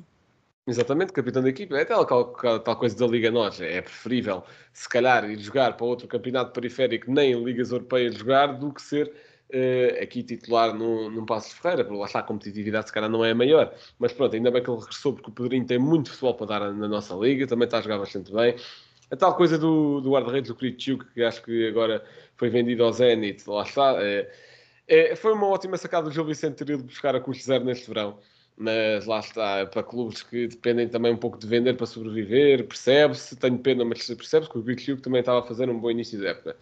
Exatamente, capitão da equipa. É tal, tal, tal coisa da Liga Nós. É preferível, se calhar, ir jogar para outro campeonato periférico, nem em Ligas Europeias jogar, do que ser eh, aqui titular num, num Passo de Ferreira. Porque lá está, a competitividade se calhar não é a maior. Mas pronto, ainda bem que ele regressou, porque o Pedrinho tem muito futebol para dar na nossa Liga, também está a jogar bastante bem. A tal coisa do, do guarda-redes, do Kritchuk, que acho que agora foi vendido ao Zenit, lá está. É, é, foi uma ótima sacada do Gil Vicente ter ido buscar a custo zero neste verão. Mas lá está, para clubes que dependem também um pouco de vender para sobreviver, percebe-se, tenho pena, mas percebe-se que o Kritchuk também estava a fazer um bom início de época.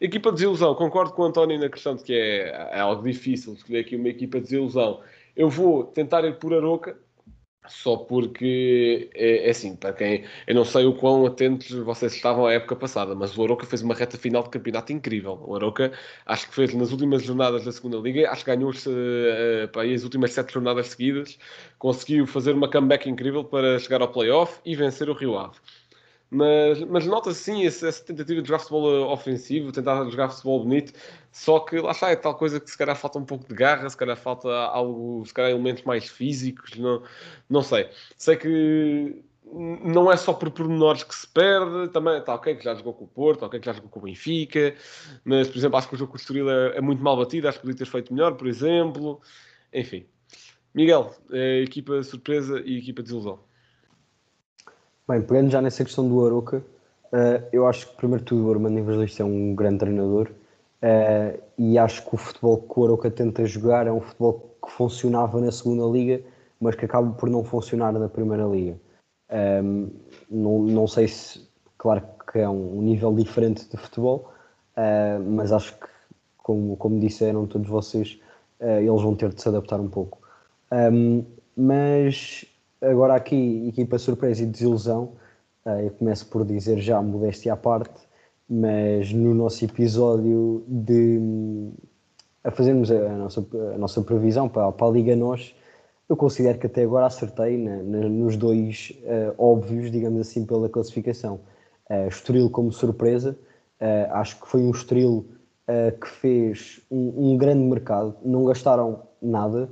Equipa de desilusão, concordo com o António na questão de que é, é algo difícil escolher aqui uma equipa de desilusão. Eu vou tentar ir por Aroca, só porque é, é assim, para quem eu não sei o quão atentos vocês estavam à época passada, mas o Aroca fez uma reta final de campeonato incrível. O Aroca acho que fez nas últimas jornadas da segunda liga, acho que ganhou uh, para as últimas sete jornadas seguidas, conseguiu fazer uma comeback incrível para chegar ao playoff e vencer o Rio Ave. Mas, mas nota-se sim essa, essa tentativa de jogar futebol ofensivo, tentar jogar futebol bonito, só que lá está, é tal coisa que se calhar falta um pouco de garra, se calhar falta algo, se calhar elementos mais físicos, não, não sei. Sei que não é só por pormenores que se perde, também está ok que já jogou com o Porto, ok que já jogou com o Benfica, mas por exemplo acho que o jogo com o Estoril é, é muito mal batido, acho que podia ter feito melhor, por exemplo. Enfim. Miguel, é equipa surpresa e equipa de desilusão. Bem, pegando já nessa questão do Aroca, uh, eu acho que, primeiro de tudo, o Armando Evangelista é um grande treinador uh, e acho que o futebol que o Aroca tenta jogar é um futebol que funcionava na segunda liga, mas que acaba por não funcionar na primeira liga. Um, não, não sei se, claro que é um, um nível diferente de futebol, uh, mas acho que, como, como disseram todos vocês, eles vão ter de se adaptar um pouco. Um, mas agora aqui, equipa surpresa e desilusão, eu começo por dizer já modéstia à parte, mas no nosso episódio de a fazermos a nossa, a nossa previsão para, para a Liga Nós, eu considero que até agora acertei na, na, nos dois uh, óbvios, digamos assim, pela classificação. Uh, Estoril como surpresa, uh, acho que foi um Estoril uh, que fez um, um, grande mercado, não gastaram nada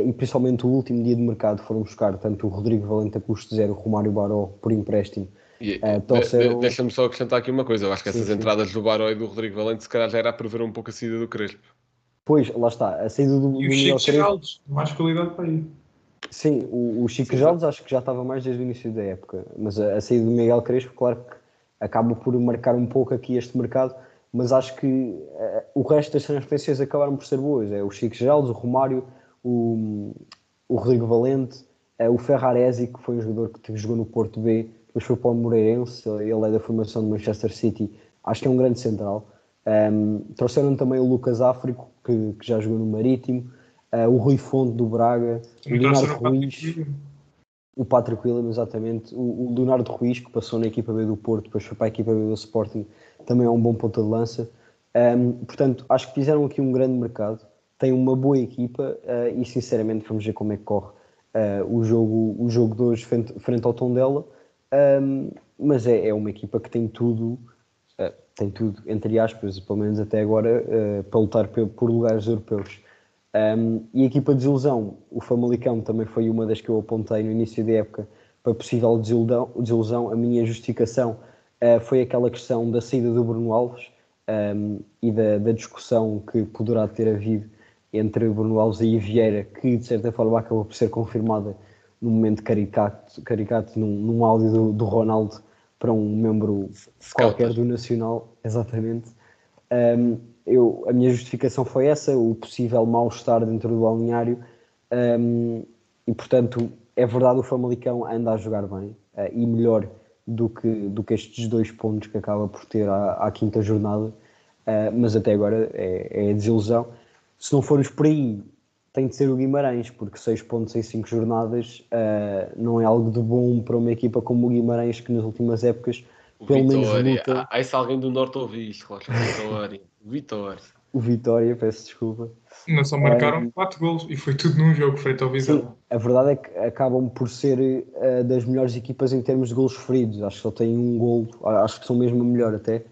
e principalmente o último dia de mercado foram buscar tanto o Rodrigo Valente a custo zero, o Romário Baró por empréstimo. Uh, trouxeram... Deixa-me só acrescentar aqui uma coisa, eu acho que essas sim, entradas sim. do Baró e do Rodrigo Valente se calhar já era a prever um pouco a saída do Crespo. Pois, lá está, a saída do, e do o Chico Geraldes, mais qualidade para ir. Sim, o, o Chico Geraldes acho que já estava mais desde o início da época, mas a, a saída do Miguel Crespo, claro que acaba por marcar um pouco aqui este mercado, mas acho que uh, o resto das transferências acabaram por ser boas. É o Chico Geraldes, o Romário, o, o Rodrigo Valente, uh, o Ferraresi, que foi um jogador que jogou no Porto B, depois foi para o Moreirense, ele é da formação de Manchester City, acho que é um grande central. Um, trouxeram também o Lucas Áfrico, que, que já jogou no Marítimo, uh, o Rui Fonte do Braga, o Leonardo Ruiz, o Patrick William, exatamente, o, o, Leonardo Ruiz, que passou na equipa B do Porto, depois foi para a equipa B do Sporting, também é um bom ponta de lança. Um, portanto, acho que fizeram aqui um grande mercado, tem uma boa equipa uh, e sinceramente vamos ver como é que corre uh, o, jogo, o jogo de hoje frente, frente ao Tondela. Um, mas é, é, uma equipa que tem tudo, uh, tem tudo, entre aspas, pelo menos até agora, para lutar por, por lugares europeus. Um, e a equipa de desilusão, o Famalicão também foi uma das que eu apontei no início da época para possível desilusão. desilusão. A minha justificação foi aquela questão da saída do Bruno Alves um, e da, da, discussão que poderá ter havido entre Bruno Alves e Vieira, que de certa forma acabou por ser confirmada no momento caricato, caricato num, num áudio do, do, Ronaldo para um membro qualquer do Nacional, exatamente. Um, eu, a minha justificação foi essa, o possível mal-estar dentro do balneário, um, e portanto é verdade o Famalicão anda a jogar bem uh, e melhor do que, do que estes dois pontos que acaba por ter à, à quinta jornada, uh, mas até agora é, é a desilusão. Se não formos por aí, tem de ser o Guimarães, porque 6 pontos em 5 jornadas uh, não é algo de bom para uma equipa como o Guimarães, que nas últimas épocas, pelo Vitória. menos luta. Aí se alguém do Norte ouvir isto, claro, Vitória. Vitória. O Vitória, peço desculpa. Não só marcaram 4 golos e foi tudo num jogo frente ao Vizela. A verdade é que acabam por ser uh, das melhores equipas em termos de golos feridos. Acho que só têm um golo, acho que são mesmo a melhor até.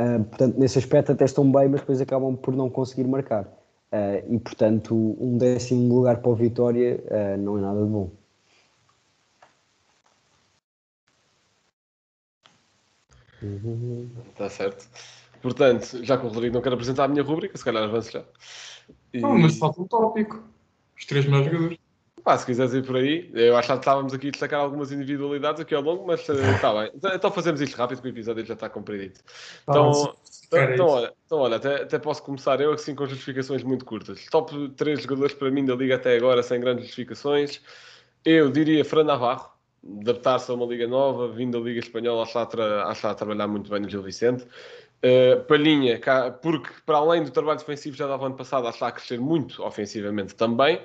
Uh, portanto, nesse aspecto até estão bem, mas depois acabam por não conseguir marcar. Uh, e portanto, um décimo lugar para o Vitória não é nada de bom. Está certo. Portanto, já que o Rodrigo não quer apresentar a minha rúbrica, se calhar avanço já. E... Não, mas falta um tópico. Os três melhores jogadores. Pá, se quiseres ir por aí, eu acho que estávamos aqui a destacar algumas individualidades aqui ao longo, mas está uh, bem. Então, então fazemos isto rápido, porque o episódio já está comprido. Então, então, então, olha, então, olha até, até posso começar eu assim com justificações muito curtas. Top 3 jogadores para mim da Liga até agora, sem grandes justificações. Eu diria Fran Navarro, adaptar-se a uma liga nova, vindo da Liga Espanhola, acho que está a trabalhar muito bem no Gil Vicente. Uh, Palhinha, porque para além do trabalho defensivo já dava ano passado, está a crescer muito ofensivamente também.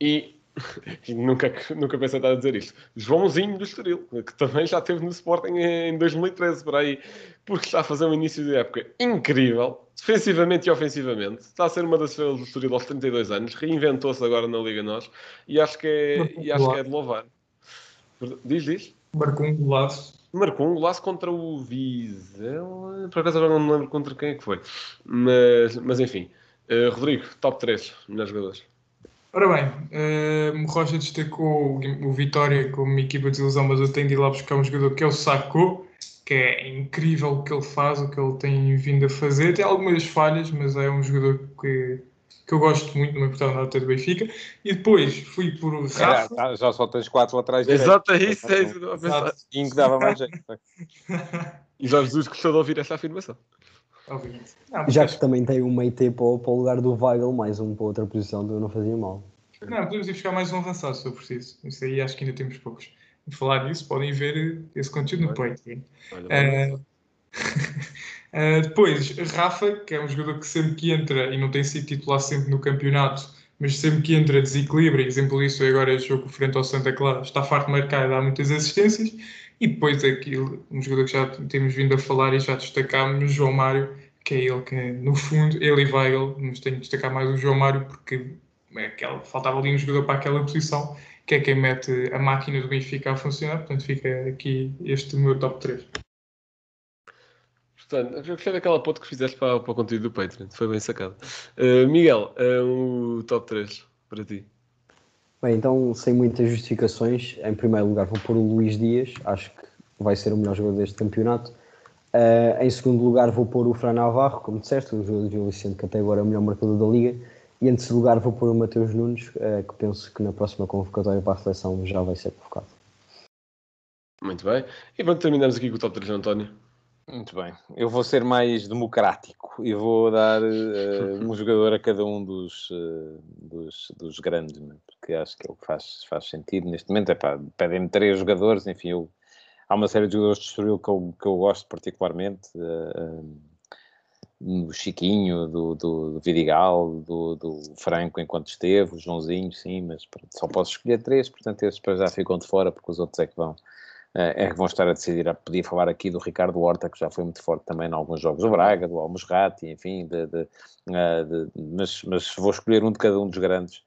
E nunca, nunca pensei estar a dizer isto. Joãozinho do Estoril, que também já esteve no Sporting em 2013, por aí, porque está a fazer um início de época incrível, defensivamente e ofensivamente. Está a ser uma das estrelas do Estoril aos 32 anos, reinventou-se agora na Liga Nós e acho que é, e acho que é de louvar. Diz, diz. Marcou um golaço. Marcou um golaço contra o Vizela. Por acaso agora não me lembro contra quem é que foi. Mas, mas enfim. Uh, Rodrigo, top 3 melhores jogadores. Ora bem, uh, Rocha destacou o Vitória como uma equipa de ilusão, mas eu tenho de ir lá buscar um jogador que é o Sacco, que é incrível o que ele faz, o que ele tem vindo a fazer. Tem algumas falhas, mas é um jogador que que eu gosto muito, não me importava nada do Benfica, e depois fui por Rafa. Já, já só tens quatro atrás Exato, é isso, é isso. Cinco dava mais jeito. e Jesus gostou de ouvir essa afirmação. Não, já que também tem um meio tempo para o lugar do Weigl, mais um para outra posição, eu não fazia mal. Não, podemos ir buscar mais um avançado se eu preciso. Isso aí acho que ainda temos poucos. Falar disso, podem ver esse conteúdo no Patreon. Uh, Uh, depois, Rafa, que é um jogador que sempre que entra, e não tem sido titular sempre no campeonato, mas sempre que entra desequilibra, exemplo disso é agora este jogo frente ao Santa Clara, está farto de marcar e dá muitas assistências. E depois aquilo, um jogador que já temos vindo a falar e já destacámos, João Mário, que é ele que, no fundo, ele e Weigl, mas tenho de destacar mais o João Mário porque é aquela, faltava ali um jogador para aquela posição, que é quem mete a máquina do Benfica a funcionar, portanto fica aqui este meu top 3. Portanto, eu gostei daquela ponte que fizeste para, para o conteúdo do Patreon. Foi bem sacado. Uh, Miguel, uh, o top 3 para ti. Bem, então, sem muitas justificações, em primeiro lugar vou pôr o Luís Dias, acho que vai ser o melhor jogador deste campeonato. Uh, em segundo lugar vou pôr o Fran Navarro, como disseste, o jogador de Gil Vicente, que até agora é o melhor marcador da Liga. E em terceiro lugar vou pôr o Mateus Nunes, uh, que penso que na próxima convocatória para a seleção já vai ser convocado. Muito bem. E pronto, terminamos aqui com o top 3 de António. Muito bem. Eu vou ser mais democrático e vou dar uh, um jogador a cada um dos, uh, dos, dos, grandes, né? Porque acho que é o que faz, faz sentido neste momento. É pedem-me três jogadores, enfim, eu, há uma série de jogadores de Estoril que eu, que eu gosto particularmente. Uh, do Chiquinho, do, do, do Vidigal, do, do, Franco enquanto esteve, o Joãozinho, sim, mas pronto, só posso escolher três, portanto esses já ficam de fora, porque os outros é que vão, é que vão estar a decidir. Podia falar aqui do Ricardo Horta, que já foi muito forte também em alguns jogos do Braga, do Almusrati, enfim, de, de, de, mas, mas vou escolher um de cada um dos grandes.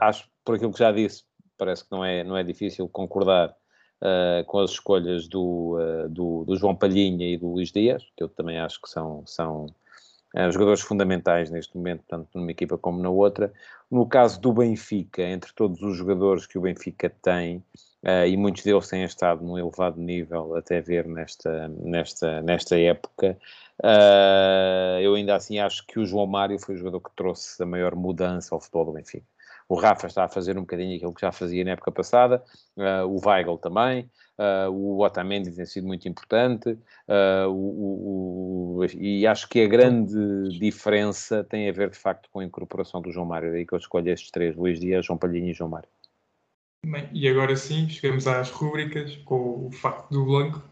acho, por aquilo que já disse, parece que não é, não é difícil concordar Uh, com as escolhas do, uh, do, do, João Palhinha e do Luís Dias, que eu também acho que são, são uh, jogadores fundamentais neste momento, tanto numa equipa como na outra. No caso do Benfica, entre todos os jogadores que o Benfica tem, e muitos deles têm estado num elevado nível até ver nesta, nesta, nesta época. Eu ainda assim acho que o João Mário foi o jogador que trouxe a maior mudança ao futebol do Benfica. O Rafa está a fazer um bocadinho aquilo que já fazia na época passada, uh, o Weigl também, o Otamendi tem sido muito importante, o, o, o, e acho que a grande diferença tem a ver de facto com a incorporação do João Mário, daí que eu escolho estes três, Luís Dias, João Palhinha e João Mário. Bem, e agora sim, chegamos às rúbricas com o facto do Blanco.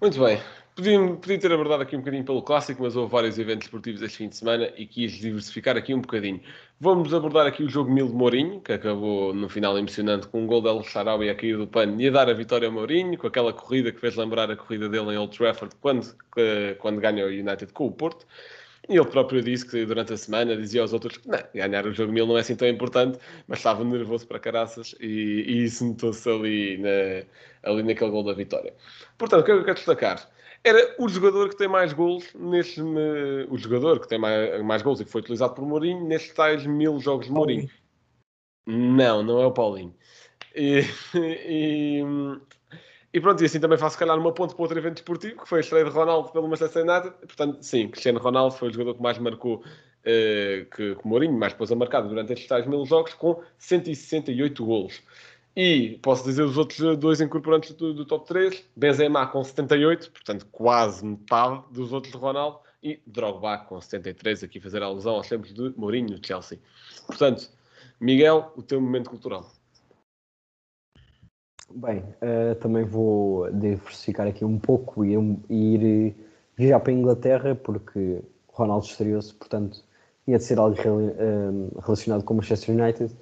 Muito bem. Podia, podia ter abordado aqui um bocadinho pelo clássico, mas houve vários eventos esportivos este fim de semana e quis diversificar aqui um bocadinho. Vamos abordar aqui o jogo mil de Mourinho, que acabou no final emocionante com um gol de El Sharawi a cair do pano e a dar a vitória ao Mourinho, com aquela corrida que fez lembrar a corrida dele em Old Trafford quando, quando ganha o United com o Porto. E ele próprio disse que durante a semana dizia aos outros não, ganhar o jogo mil não é assim tão importante, mas estava nervoso para caraças e, e isso notou-se ali, na, ali naquele gol da vitória. Portanto, o que é que eu quero destacar? Era o jogador que tem mais gols neste. O jogador que tem mais, mais gols e que foi utilizado por Mourinho nestes tais mil jogos de Mourinho. Não, não é o Paulinho. E, e, e pronto, e assim também faço, se calhar, uma ponte para outro evento desportivo, que foi a estreia de Ronaldo pelo Manchester United. Portanto, sim, Cristiano Ronaldo foi o jogador que mais marcou, uh, que, que Mourinho mais pôs a marcado durante estes tais mil jogos, com 168 golos. E posso dizer os outros dois incorporantes do, do, top 3, Benzema com 78, portanto quase metade dos outros Ronaldo, e Drogba com 73, aqui fazer alusão aos tempos de Mourinho Chelsea. Portanto, Miguel, o teu momento cultural. Bem, uh, também vou diversificar aqui um pouco e ir, viajar para a Inglaterra, porque Ronaldo estreou-se, portanto, ia de ser algo uh, relacionado com o Manchester United.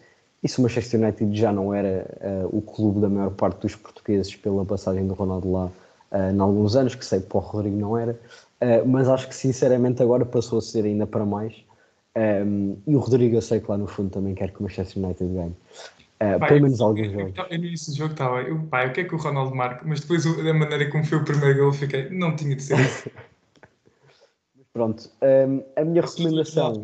E se o Manchester United já não era uh, o clube da maior parte dos portugueses pela passagem do Ronaldo lá uh, em alguns anos, que sei que para o Rodrigo não era, mas acho que sinceramente agora passou a ser ainda para mais. Um, e o Rodrigo, eu sei que lá no fundo também quer que o Manchester United ganhe. Uh, pelo menos alguns jogos. Eu, no início do jogo estava, eu, pá, o que é que o Ronaldo marca? Mas depois, da maneira como foi o primeiro gol, fiquei, não tinha de ser isso. Pronto, um, a minha recomendação.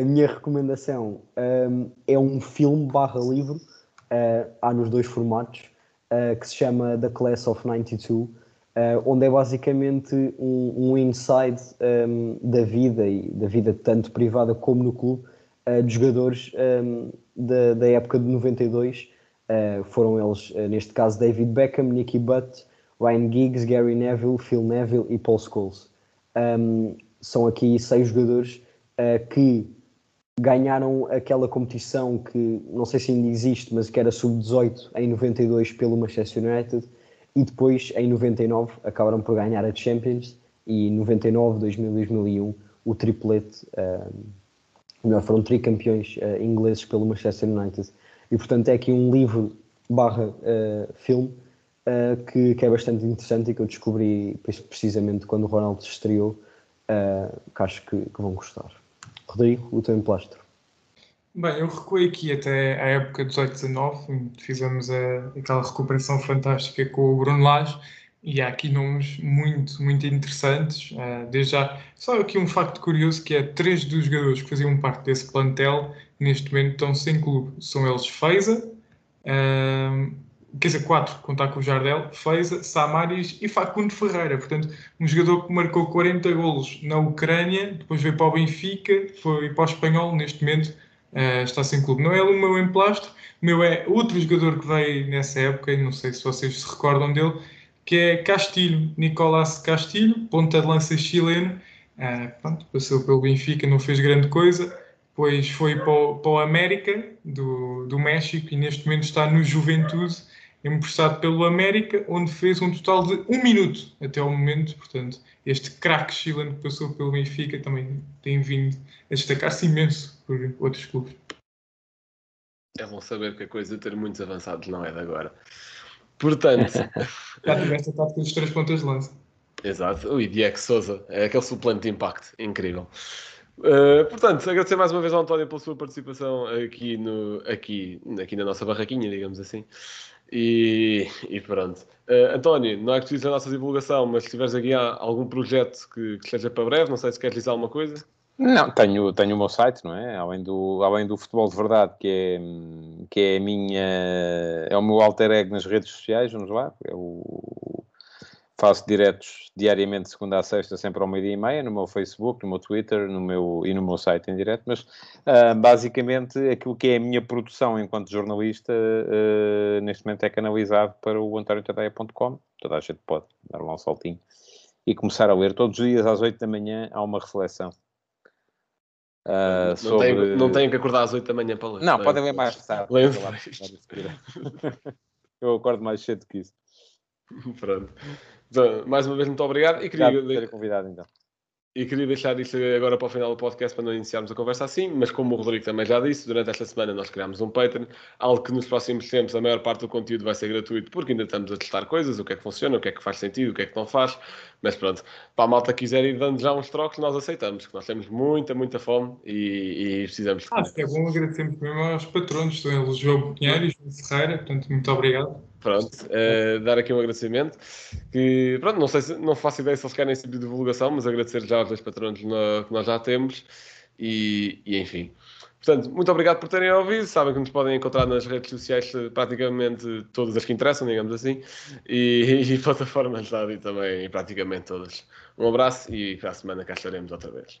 A minha recomendação um, é um filme barra livro, uh, há nos dois formatos, uh, que se chama The Class of 92, uh, onde é basicamente um, um inside um, da vida e da vida tanto privada como no clube uh, de jogadores um, da, da, época de 92. Uh, foram eles, uh, neste caso, David Beckham, Nicky Butt, Ryan Giggs, Gary Neville, Phil Neville e Paul Scholes. Um, são aqui seis jogadores que ganharam aquela competição que não sei se ainda existe, mas que era sub-18 em 92 pelo Manchester United e depois em 99 acabaram por ganhar a Champions e 99, 2000, 2001 o triplete melhor, foram tricampeões uh, ingleses pelo Manchester United. E portanto é aqui um livro barra uh, filme que, que, é bastante interessante e que eu descobri precisamente quando o Ronaldo se estreou, que acho que, que, vão gostar. Rodrigo, o teu emplastro. Bem, eu recuei aqui até à época 18-19, fizemos a, aquela recuperação fantástica com o Bruno Lage, e há aqui nomes muito, muito interessantes. Uh, desde já, só aqui um facto curioso que é três dos jogadores que faziam parte desse plantel neste momento estão sem clube. São eles Feiza, uh, quer dizer, quatro, contar com o Jardel, Feiza, Samaris e Facundo Ferreira. Portanto, um jogador que marcou 40 golos na Ucrânia, depois veio para o Benfica, foi para o Espanhol, neste momento uh, está sem clube. Não é o meu emplastro, o meu é outro jogador que veio nessa época, não sei se vocês se recordam dele, que é Castilho, Nicolás Castilho, ponta de lança chileno. Uh, pronto, passou pelo Benfica, não fez grande coisa. Depois foi para o, para o América, do, do México, e neste momento está no Juventude, emprestado pelo América, onde fez um total de um minuto até ao momento. Portanto, este craque chileno que passou pelo Benfica também tem vindo a destacar-se imenso por outros clubes. É bom saber que a coisa de ter muitos avançados não é de agora. Portanto. Já tiveste a tática dos três pontas de lança. Exato. O Diego Souza, é aquele suplente de impacto. Incrível. Uh, portanto, agradecer mais uma vez ao António pela sua participação aqui, no, aqui, aqui na nossa barraquinha, digamos assim. E, e pronto. Uh, António, não é que tu dizes a nossa divulgação, mas se tiveres aqui algum projeto que, que seja para breve, não sei se queres dizer alguma coisa. Não, tenho, tenho o meu site, não é? Além do, além do futebol de verdade, que é, que é a minha. é o meu alter ego nas redes sociais, vamos lá. Eu faço diretos diariamente, segunda a sexta, sempre ao meio-dia e meia, no meu Facebook, no meu Twitter no meu, e no meu site em direto. Mas uh, basicamente aquilo que é a minha produção enquanto jornalista, uh, neste momento é canalizado para o antoniotadeia.com. Toda a gente pode dar lá um saltinho e começar a ler. Todos os dias às 8 da manhã há uma reflexão Uh, não, sobre... tenho, não tenho que acordar às 8 da manhã para ler. Não, podem ler mais tarde. Eu acordo mais cedo que isso. Pronto. Então, mais uma vez, muito obrigado. E queria, ter convidado, então. E queria deixar isto agora para o final do podcast para não iniciarmos a conversa assim, mas como o Rodrigo também já disse, durante esta semana nós criámos um Patreon, algo que nos próximos tempos a maior parte do conteúdo vai ser gratuito, porque ainda estamos a testar coisas, o que é que funciona, o que é que faz sentido, o que é que não faz, mas pronto, para a malta quiser ir dando já uns trocos, nós aceitamos, que nós temos muita, muita fome e, e precisamos... Ah, acho que é bom agradecermos mesmo aos patronos, João Pinheiro e João Ferreira, portanto, muito obrigado. Pronto, uh, dar aqui um agradecimento. Que, pronto, não sei se não faço ideia se eles querem esse tipo de divulgação, mas agradecer já aos dois patronos no, que nós já temos. E, e, enfim. Portanto, muito obrigado por terem ouvido. Sabem que nos podem encontrar nas redes sociais eh, praticamente todas as que interessam, digamos assim, e, e plataformas já e também praticamente todas. Um abraço e para a semana cá estaremos outra vez.